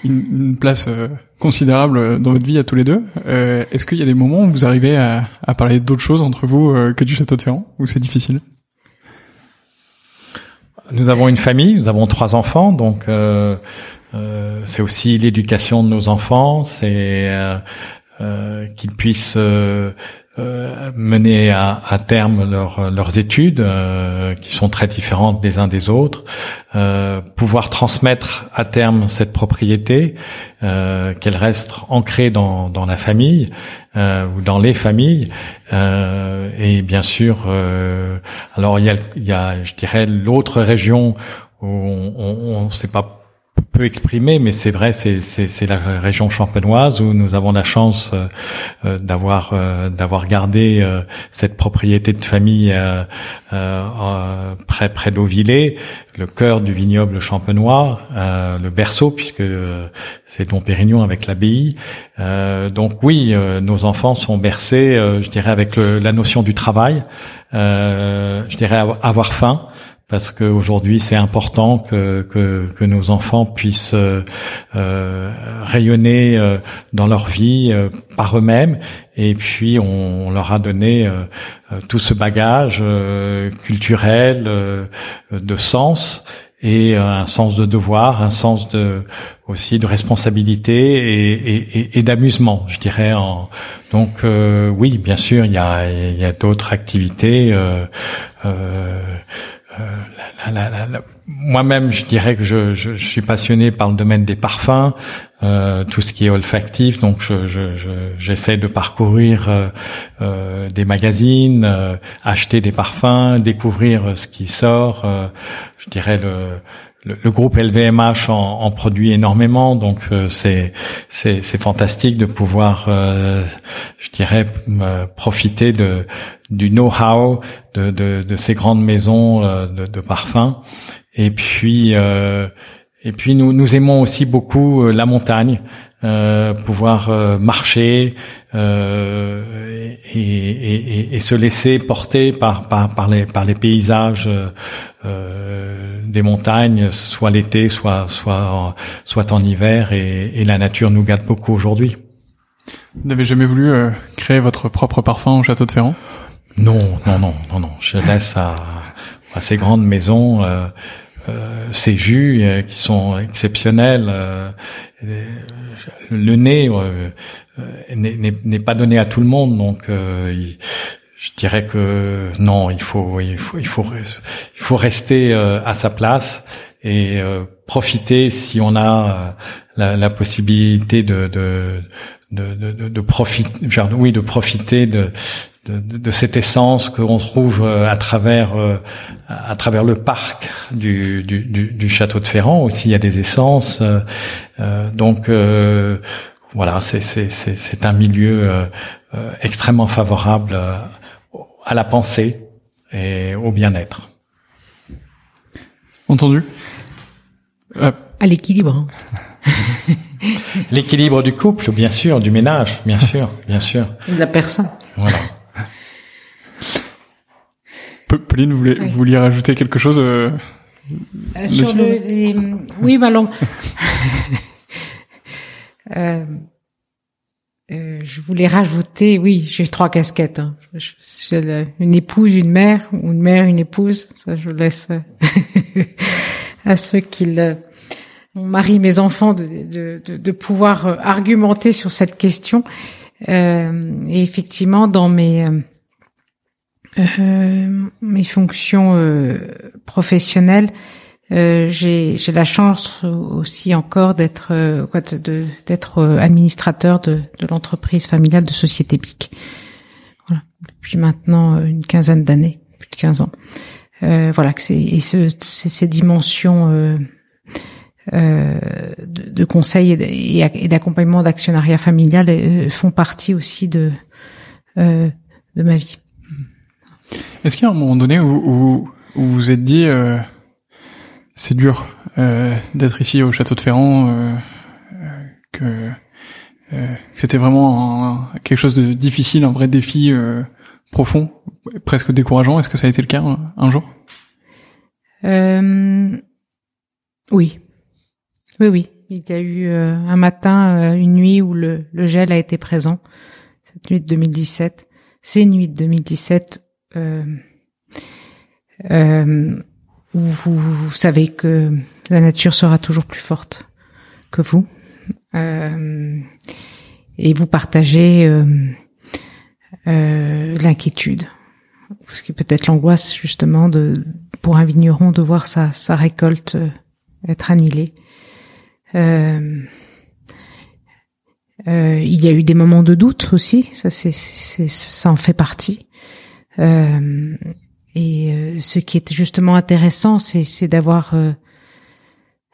une, une, place considérable dans votre vie à tous les deux Est-ce qu'il y a des moments où vous arrivez à, à parler d'autres choses entre vous que du château de Ferrand, ou c'est difficile? Nous avons une famille, nous avons trois enfants, donc euh, c'est aussi l'éducation de nos enfants, c'est euh, euh, qu'ils puissent mener à, terme leurs études, qui sont très différentes des uns des autres, pouvoir transmettre à terme cette propriété, qu'elle reste ancrée dans, dans la famille ou dans les familles, et bien sûr, alors il y a, il y a, je dirais, l'autre région où on ne sait pas peu exprimé, mais c'est vrai, c'est la région champenoise où nous avons la chance euh, euh, d'avoir euh, d'avoir gardé cette propriété de famille près près d'Auvillé, le cœur du vignoble champenois, le berceau puisque c'est Don Pérignon avec l'abbaye. donc oui, nos enfants sont bercés, je dirais, avec la notion du travail, je dirais avoir faim parce qu'aujourd'hui c'est important que, que, que, nos enfants puissent euh, euh rayonner euh, dans leur vie euh, par eux-mêmes et puis on, leur a donné tout ce bagage culturel de sens et un sens de devoir, un sens de aussi de responsabilité et, et, et d'amusement, je dirais. Donc oui, bien sûr, il y a, il y a d'autres activités. Euh, moi-même, je dirais que je, je, je, suis passionné par le domaine des parfums, euh, tout ce qui est olfactif. Donc, j'essaie je, de parcourir euh, euh, des magazines, euh, acheter des parfums, découvrir ce qui sort. je dirais le le, groupe LVMH en, en, produit énormément, donc euh, c'est c'est fantastique de pouvoir, euh, je dirais, profiter de du know-how de, de, de, ces grandes maisons euh, de, de parfums. Et puis et puis nous nous aimons aussi beaucoup la montagne. Euh, pouvoir euh, marcher euh, et, et, et, se laisser porter par, par, par, les, par les paysages des montagnes, soit l'été, soit, soit, soit en hiver, et, et la nature nous gâte beaucoup aujourd'hui. Vous n'avez jamais voulu créer votre propre parfum au château de Ferrand? Non, non, non, non, non. Je laisse à, à ces grandes maisons euh, ces jus euh, qui sont exceptionnels. Euh, le nez n'est pas donné à tout le monde, donc je dirais que non, il faut il faut il faut il faut rester à sa place et profiter si on a la, la possibilité de de de, de, de profiter, oui, de profiter de, de, de, cette essence qu'on trouve euh, à travers euh, à travers le parc du, du, du, château de Ferrand. Aussi il y a des essences euh, donc voilà c'est c'est c'est un milieu extrêmement favorable à la pensée et au bien-être. Entendu. À l'équilibre hein. l'équilibre du couple bien sûr du ménage bien sûr bien sûr. De la personne. Voilà Pauline, vous, voulez, vous vouliez rajouter quelque chose euh, euh Sur le, les, oui, bah euh, euh, je voulais rajouter, oui, j'ai trois casquettes. Hein. J'ai une épouse, une mère, ou une mère, une épouse. Ça, je laisse à ceux qui le, mon mari, mes enfants, de, de, de, de pouvoir argumenter sur cette question. Euh, et effectivement, dans mes euh, mes fonctions euh, professionnelles, euh, j'ai la chance aussi encore d'être euh, d'être administrateur de, de l'entreprise familiale de Société BIC. Voilà, depuis maintenant une quinzaine d'années, plus de 15 ans. voilà, et ce, ces dimensions de, de, conseil et d'accompagnement d'actionnariat familial font partie aussi de de ma vie. Est-ce qu'il y a un moment donné où, où, vous vous êtes dit euh, c'est dur euh, d'être ici au château de Ferrand, euh, euh que euh, c'était vraiment quelque chose de difficile, un vrai défi euh, profond, presque décourageant? Est-ce que ça a été le cas un, jour? Oui, oui, oui. Il y a eu un matin, une nuit où le, le gel a été présent. Cette nuit de 2017, ces nuits de 2017 euh, euh, où vous, savez que la nature sera toujours plus forte que vous, euh, et vous partagez l'inquiétude, ce qui peut être l'angoisse justement de pour un vigneron de voir sa, sa récolte être annihilée. Euh, euh, il y a eu des moments de doute aussi, ça ça en fait partie. Euh, et euh, ce qui est justement intéressant, c'est d'avoir euh,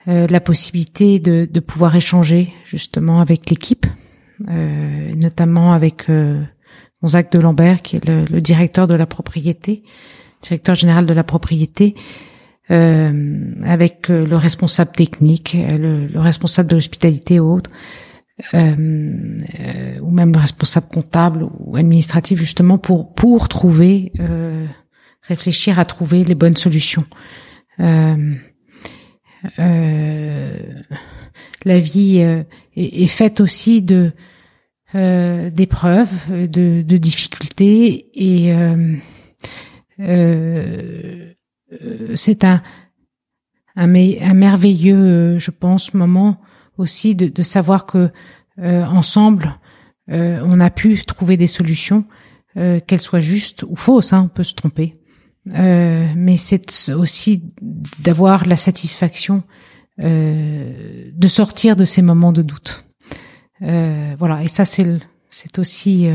la possibilité de, de, pouvoir échanger justement avec l'équipe, notamment avec Gonzague de Lambert, qui est le, le, directeur de la propriété, directeur général de la propriété, euh, avec le responsable technique, le, le responsable de l'hospitalité et autres, euh, euh, ou même responsable comptable ou administratif justement pour pour trouver euh, réfléchir à trouver les bonnes solutions. Euh, euh la vie est, est, faite aussi de d'épreuves, de, de, difficultés et c'est un, un, un merveilleux, je pense, moment aussi de, de savoir que euh, ensemble, euh, on a pu trouver des solutions, euh, qu'elles soient justes ou fausses, hein, on peut se tromper. mais c'est aussi d'avoir la satisfaction de sortir de ces moments de doute. voilà, et ça c'est c'est aussi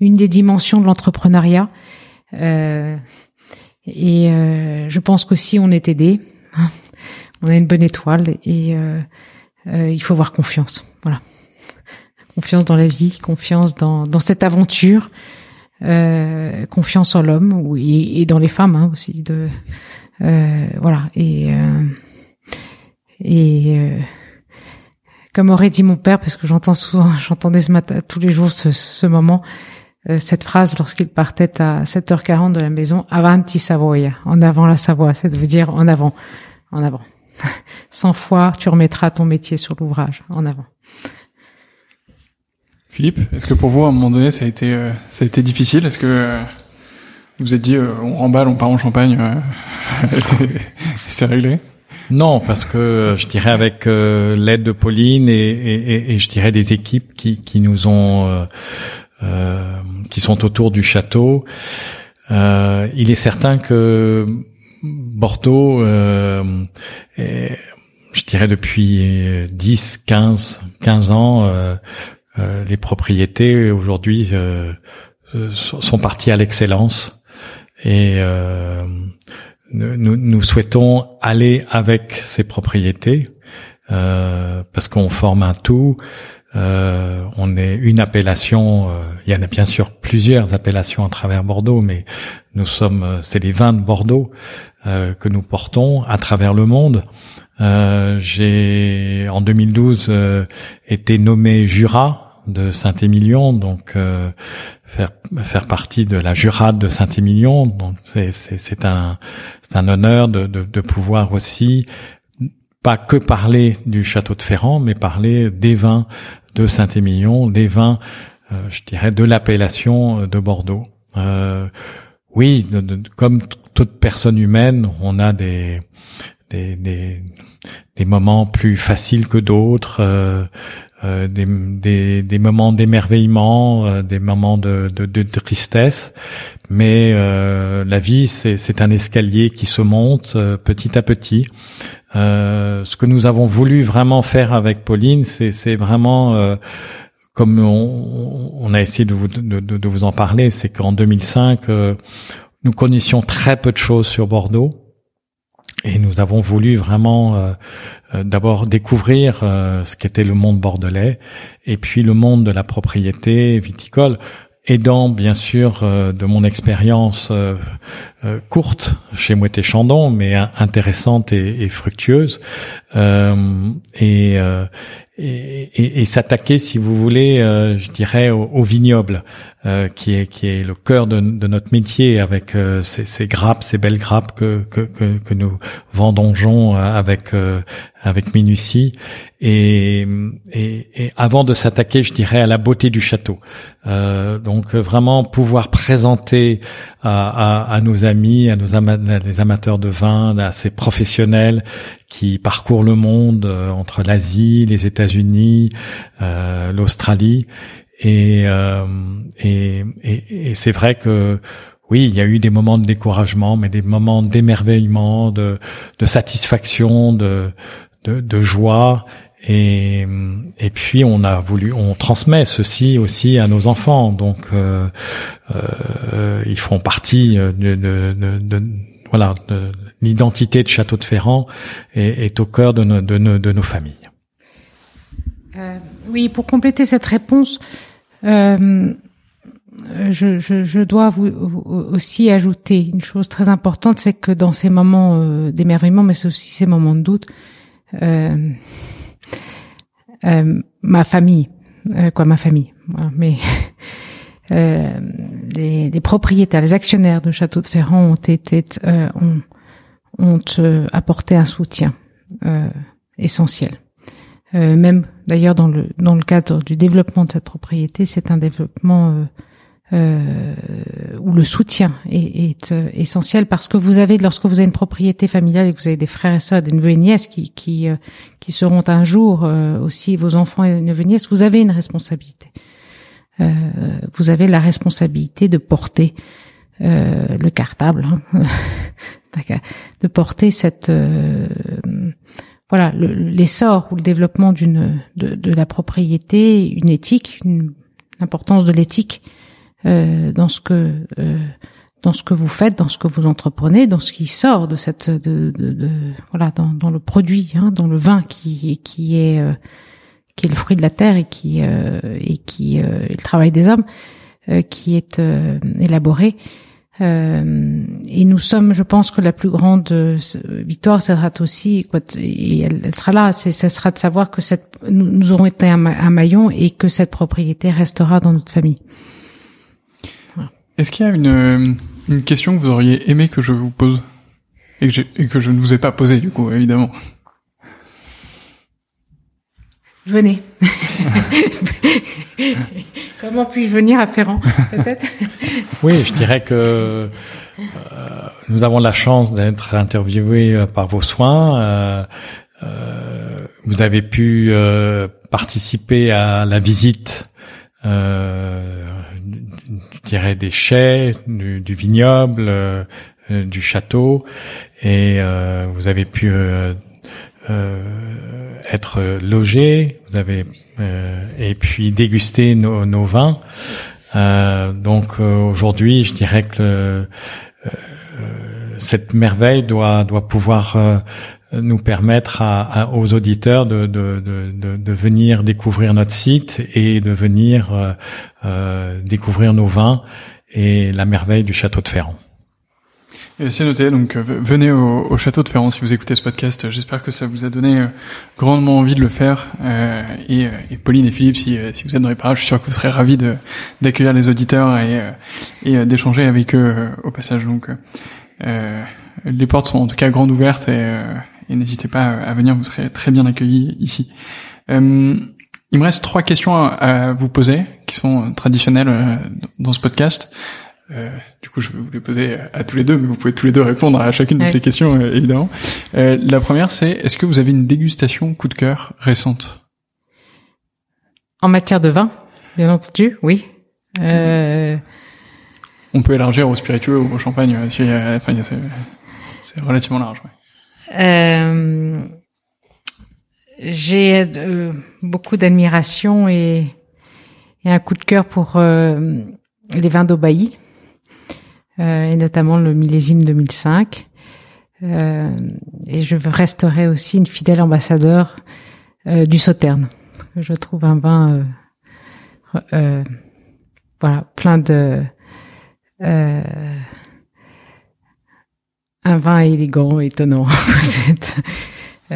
une des dimensions de l'entrepreneuriat. et je pense qu'aussi on est aidé. On a une bonne étoile et il faut avoir confiance. Voilà confiance dans la vie, confiance dans, dans cette aventure, euh, confiance en l'homme et, et, dans les femmes hein, aussi. De euh, voilà et euh, et euh, comme aurait dit mon père, parce que j'entends souvent, j'entendais ce matin tous les jours ce, ce moment, euh, cette phrase lorsqu'il partait à 7h40 de la maison, avanti Savoia, en avant la Savoie, c'est de vous dire en avant, en avant. Cent fois, tu remettras ton métier sur l'ouvrage, en avant. Philippe, est-ce que pour vous, à un moment donné, ça a été, euh, ça a été difficile? Est-ce que euh, vous vous êtes dit, euh, on remballe, on part en Champagne, c'est réglé? Non, parce que je dirais avec l'aide de Pauline et, et, et, je dirais des équipes qui, qui nous ont, qui sont autour du château, il est certain que Bordeaux, est, je dirais depuis 10, 15, 15 ans, euh, les propriétés aujourd'hui euh, euh, sont parties à l'excellence et nous, nous, souhaitons aller avec ces propriétés parce qu'on forme un tout. On est une appellation. il y en a bien sûr plusieurs appellations à travers Bordeaux, mais nous sommes, c'est les vins de Bordeaux que nous portons à travers le monde. Euh, j'ai en 2012 euh, été nommé Jura de Saint-Émilion, donc euh, faire faire partie de la jurade de Saint-Émilion. Donc c'est c'est un c'est un honneur de, de pouvoir aussi pas que parler du château de Ferrand, mais parler des vins de Saint-Émilion, des vins, je dirais, de l'appellation de Bordeaux. Euh, oui, comme toute personne humaine, on a des, des, des, moments plus faciles que d'autres, euh, euh, des, des, des, moments d'émerveillement, euh, des moments de, de, de tristesse. Mais euh, la vie, c'est un escalier qui se monte euh, petit à petit. Ce que nous avons voulu vraiment faire avec Pauline, c'est vraiment comme on, on, a essayé de vous, de, de vous en parler, c'est qu'en 2005, nous connaissions très peu de choses sur Bordeaux. Et nous avons voulu vraiment euh, euh, d'abord découvrir euh, ce qu'était le monde bordelais et puis le monde de la propriété viticole aidant bien sûr de mon expérience courte chez Moët Chandon, mais intéressante et, fructueuse, et, s'attaquer, si vous voulez, euh, je dirais, au, vignoble, euh, qui est qui est le cœur de, de notre métier, avec euh, ces, ces, grappes, ces belles grappes que que, que, que nous vendangeons avec avec minutie, et, et, et avant de s'attaquer, je dirais, à la beauté du château. donc vraiment pouvoir présenter à, à, à nos amis, à nos les amateurs de vin, à ces professionnels qui parcourent le monde entre l'Asie, les États unis euh, l'Australie, euh, et, et, et, c'est vrai que oui, il y a eu des moments de découragement, mais des moments d'émerveillement, de, de satisfaction, de, de, de joie. Et, et puis on a voulu, on transmet ceci aussi à nos enfants. Donc euh, euh, ils font partie de, de, de, voilà, l'identité de Château de Ferrand est, est au cœur de, de, de nos familles. Euh, oui, pour compléter cette réponse, euh, je, je, je, dois vous, aussi ajouter une chose très importante, c'est que dans ces moments euh, d'émerveillement, mais aussi ces moments de doute, euh, euh ma famille, quoi, ma famille, mais les, les, propriétaires, les actionnaires de Château de Ferrand ont été, ont, ont apporté un soutien essentiel. Même d'ailleurs dans le dans le cadre du développement de cette propriété, c'est un développement euh, euh, où le soutien est, est euh, essentiel parce que vous avez lorsque vous avez une propriété familiale et que vous avez des frères et sœurs, des neveux et nièces qui qui euh, qui seront un jour aussi vos enfants et neveux et nièces, vous avez une responsabilité. vous avez la responsabilité de porter le cartable, hein, de porter cette voilà l'essor ou le développement d'une de, la propriété, une éthique, une importance de l'éthique euh, dans ce que euh, dans ce que vous faites, dans ce que vous entreprenez, dans ce qui sort de cette de, voilà dans, le produit, hein, dans le vin qui qui est euh, qui est le fruit de la terre et et qui est le travail des hommes qui est élaboré. Euh, et nous sommes, je pense que la plus grande euh, victoire sera aussi, et elle, sera là, ce sera de savoir que cette, nous, aurons été un, maillon et que cette propriété restera dans notre famille. Est-ce qu'il y a une, euh, une question que vous auriez aimé que je vous pose et que, et que je ne vous ai pas posé du coup, évidemment? Venez. Comment puis-je venir à Ferrand, peut-être Oui, je dirais que euh, nous avons la chance d'être interviewés euh, par vos soins. Euh, vous avez pu participer à la visite, je dirais, des chais, du, du vignoble, du château, et vous avez pu être logé, vous avez et puis déguster nos, nos vins. Euh, donc euh, aujourd'hui, je dirais que euh, cette merveille doit doit pouvoir nous permettre à, aux auditeurs de, de, de, de, venir découvrir notre site et de venir découvrir nos vins et la merveille du château de Ferrand. C'est noté, donc euh, venez au, château de Ferrand si vous écoutez ce podcast. J'espère que ça vous a donné euh, grandement envie de le faire. Euh, et, Pauline et Philippe, si, vous êtes dans les parages, je suis sûr que vous serez ravis d'accueillir les auditeurs et, d'échanger avec eux au passage. Donc les portes sont en tout cas grandes ouvertes et, n'hésitez pas à venir, vous serez très bien accueillis ici. il me reste trois questions à vous poser qui sont traditionnelles dans ce podcast. Euh, du coup, je vais vous les poser à tous les deux, mais vous pouvez tous les deux répondre à chacune de ces questions, euh, évidemment. Euh, la première, c'est est-ce que vous avez une dégustation coup de cœur récente? En matière de vin, bien entendu, oui. Euh... On peut élargir au spiritueux ou au champagne. enfin, c'est relativement large. Ouais. J'ai beaucoup d'admiration et, et, un coup de cœur pour les vins d'Aubailly et notamment le millésime 2005. Euh, et je resterai aussi une fidèle ambassadeur euh, du Sauterne. Je trouve un vin voilà plein de un vin élégant, étonnant.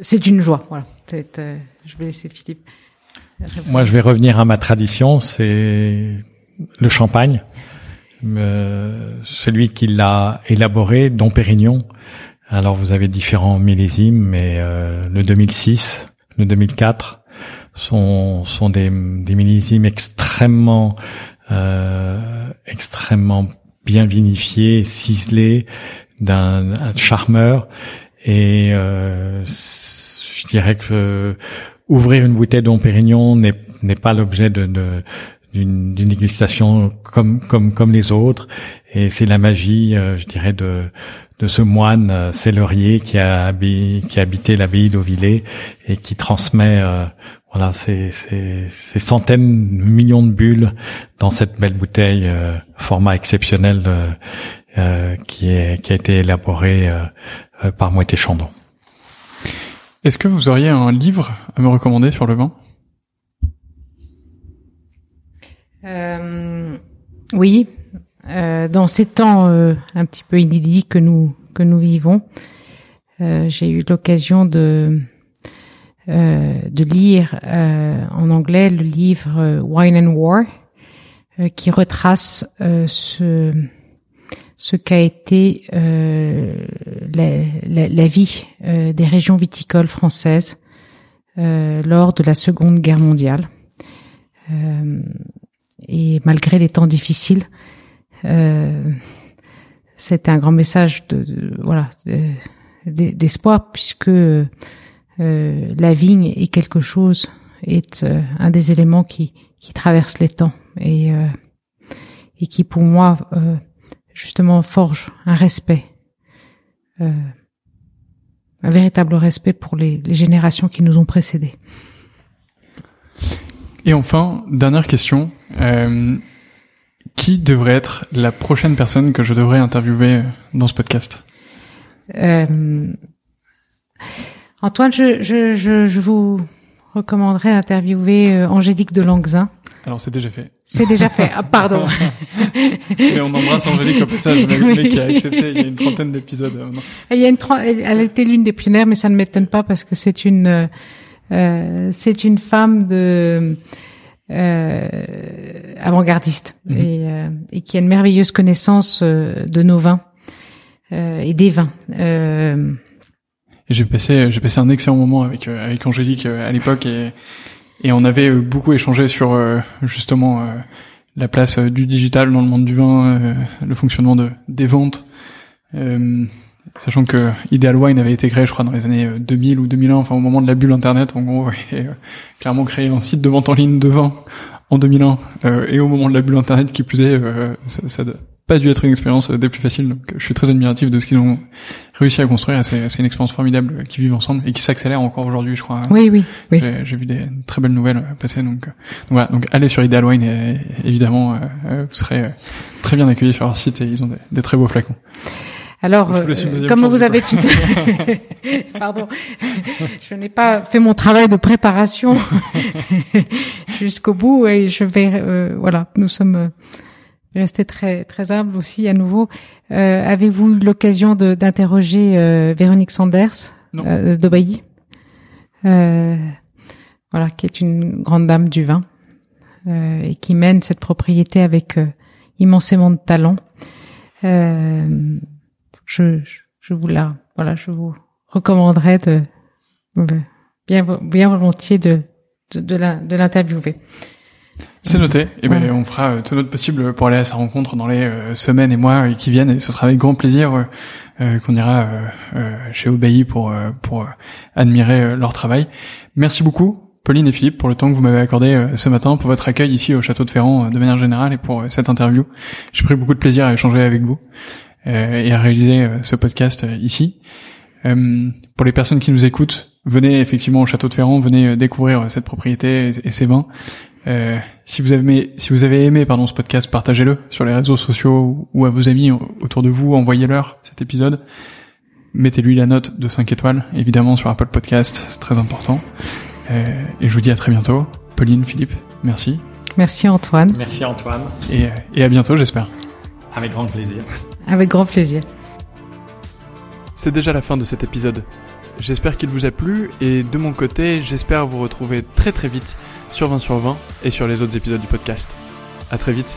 c'est une joie. Voilà. je vais laisser Philippe. Moi, je vais revenir à ma tradition, c'est le champagne. Euh, celui qui l'a élaboré, Dom Pérignon. Alors vous avez différents millésimes, mais euh, le 2006, le 2004 sont sont des, millésimes extrêmement euh, extrêmement bien vinifiés, ciselés, d'un charmeur. Et euh, je dirais que ouvrir une bouteille Dom Pérignon n'est n'est pas l'objet de, de d'une dégustation comme comme comme les autres et c'est la magie euh, je dirais de de ce moine euh, qui a qui a habité l'abbaye d'Auvillé et qui transmet euh, voilà ces, ces, ces, centaines de millions de bulles dans cette belle bouteille euh, format exceptionnel qui est qui a été élaboré par Moët Chandon. Est-ce que vous auriez un livre à me recommander sur le vin euh, Oui, euh, dans ces temps euh, un petit peu inédits que nous que nous vivons, euh, j'ai eu l'occasion de euh, de lire en anglais le livre Wine and War, qui retrace ce ce qu'a été la, la, la, vie des régions viticoles françaises lors de la Seconde Guerre mondiale. Euh, et malgré les temps difficiles, euh, c'était un grand message de, voilà d'espoir puisque euh, la vigne est quelque chose est euh, un des éléments qui qui traverse les temps et et qui pour moi justement forge un respect, un véritable respect pour les, les générations qui nous ont précédés. Et enfin, dernière question. Euh, qui devrait être la prochaine personne que je devrais interviewer dans ce podcast? Euh, Antoine, je, je, je, je, vous recommanderais d'interviewer euh, Angélique de Langzin. Alors c'est déjà fait. C'est déjà fait. Ah, pardon. Mais on embrasse Angélique au passage, qui a accepté il y a une trentaine d'épisodes. Euh, il y a une elle, été l'une des pionnières, mais ça ne m'étonne pas parce que c'est une euh, c'est une femme de euh, avant-gardiste mhm. et, euh, et, qui a une merveilleuse connaissance euh, de nos vins et des vins. j'ai passé j'ai passé un excellent moment avec avec Angélique à l'époque et et on avait beaucoup échangé sur justement la place du digital dans le monde du vin, le fonctionnement de des ventes. Sachant que Ideal Wine avait été créé, je crois, dans les années 2000 ou 2001, enfin au moment de la bulle Internet, en gros, et euh, clairement créé un site de vente en ligne de vin en 2001, euh, et au moment de la bulle Internet, qui plus est, euh, ça, n'a pas dû être une expérience des plus faciles. Donc, je suis très admiratif de ce qu'ils ont réussi à construire. C'est, une expérience formidable qui vivent ensemble et qui s'accélère encore aujourd'hui, je crois. Oui, oui, oui. J'ai, vu des très belles nouvelles passer. Donc, donc voilà. Donc, allez sur Ideal Wine et évidemment, vous serez très bien accueillis sur leur site et ils ont des, des très beaux flacons. Alors, euh, comme vous avez tout, pardon, je n'ai pas fait mon travail de préparation jusqu'au bout et je vais, euh, voilà, nous sommes euh, restés très très humbles aussi à nouveau. Avez-vous eu l'occasion d'interroger Véronique Sanders de Bailly, voilà, qui est une grande dame du vin et qui mène cette propriété avec immensément de talent. Euh, je, je vous la, voilà, je vous recommanderais de, bien, bien volontiers de, de, de l'interviewer. C'est noté. Et eh ben, on fera euh, tout notre possible pour aller à sa rencontre dans les euh, semaines et mois euh, qui viennent. Et ce sera avec grand plaisir qu'on ira chez Obéi pour pour admirer leur travail. Merci beaucoup, Pauline et Philippe, pour le temps que vous m'avez accordé ce matin, pour votre accueil ici au Château de Ferrand de manière générale et pour cette interview. J'ai pris beaucoup de plaisir à échanger avec vous. Euh, et à réaliser euh, ce podcast euh, ici. pour les personnes qui nous écoutent, venez effectivement au château de Ferrand, venez découvrir cette propriété et, ses vins. Euh, si vous avez aimé, si vous avez aimé pardon ce podcast, partagez-le sur les réseaux sociaux ou à vos amis autour de vous, envoyez-leur cet épisode. Mettez-lui la note de 5 étoiles, évidemment sur Apple Podcast, c'est très important. Euh, et je vous dis à très bientôt. Pauline, Philippe, merci. Merci Antoine. Merci Antoine. Et, et à bientôt, j'espère. Avec grand plaisir. Avec grand plaisir. C'est déjà la fin de cet épisode. J'espère qu'il vous a plu et de mon côté, j'espère vous retrouver très très vite sur 20 sur 20 et sur les autres épisodes du podcast. À très vite.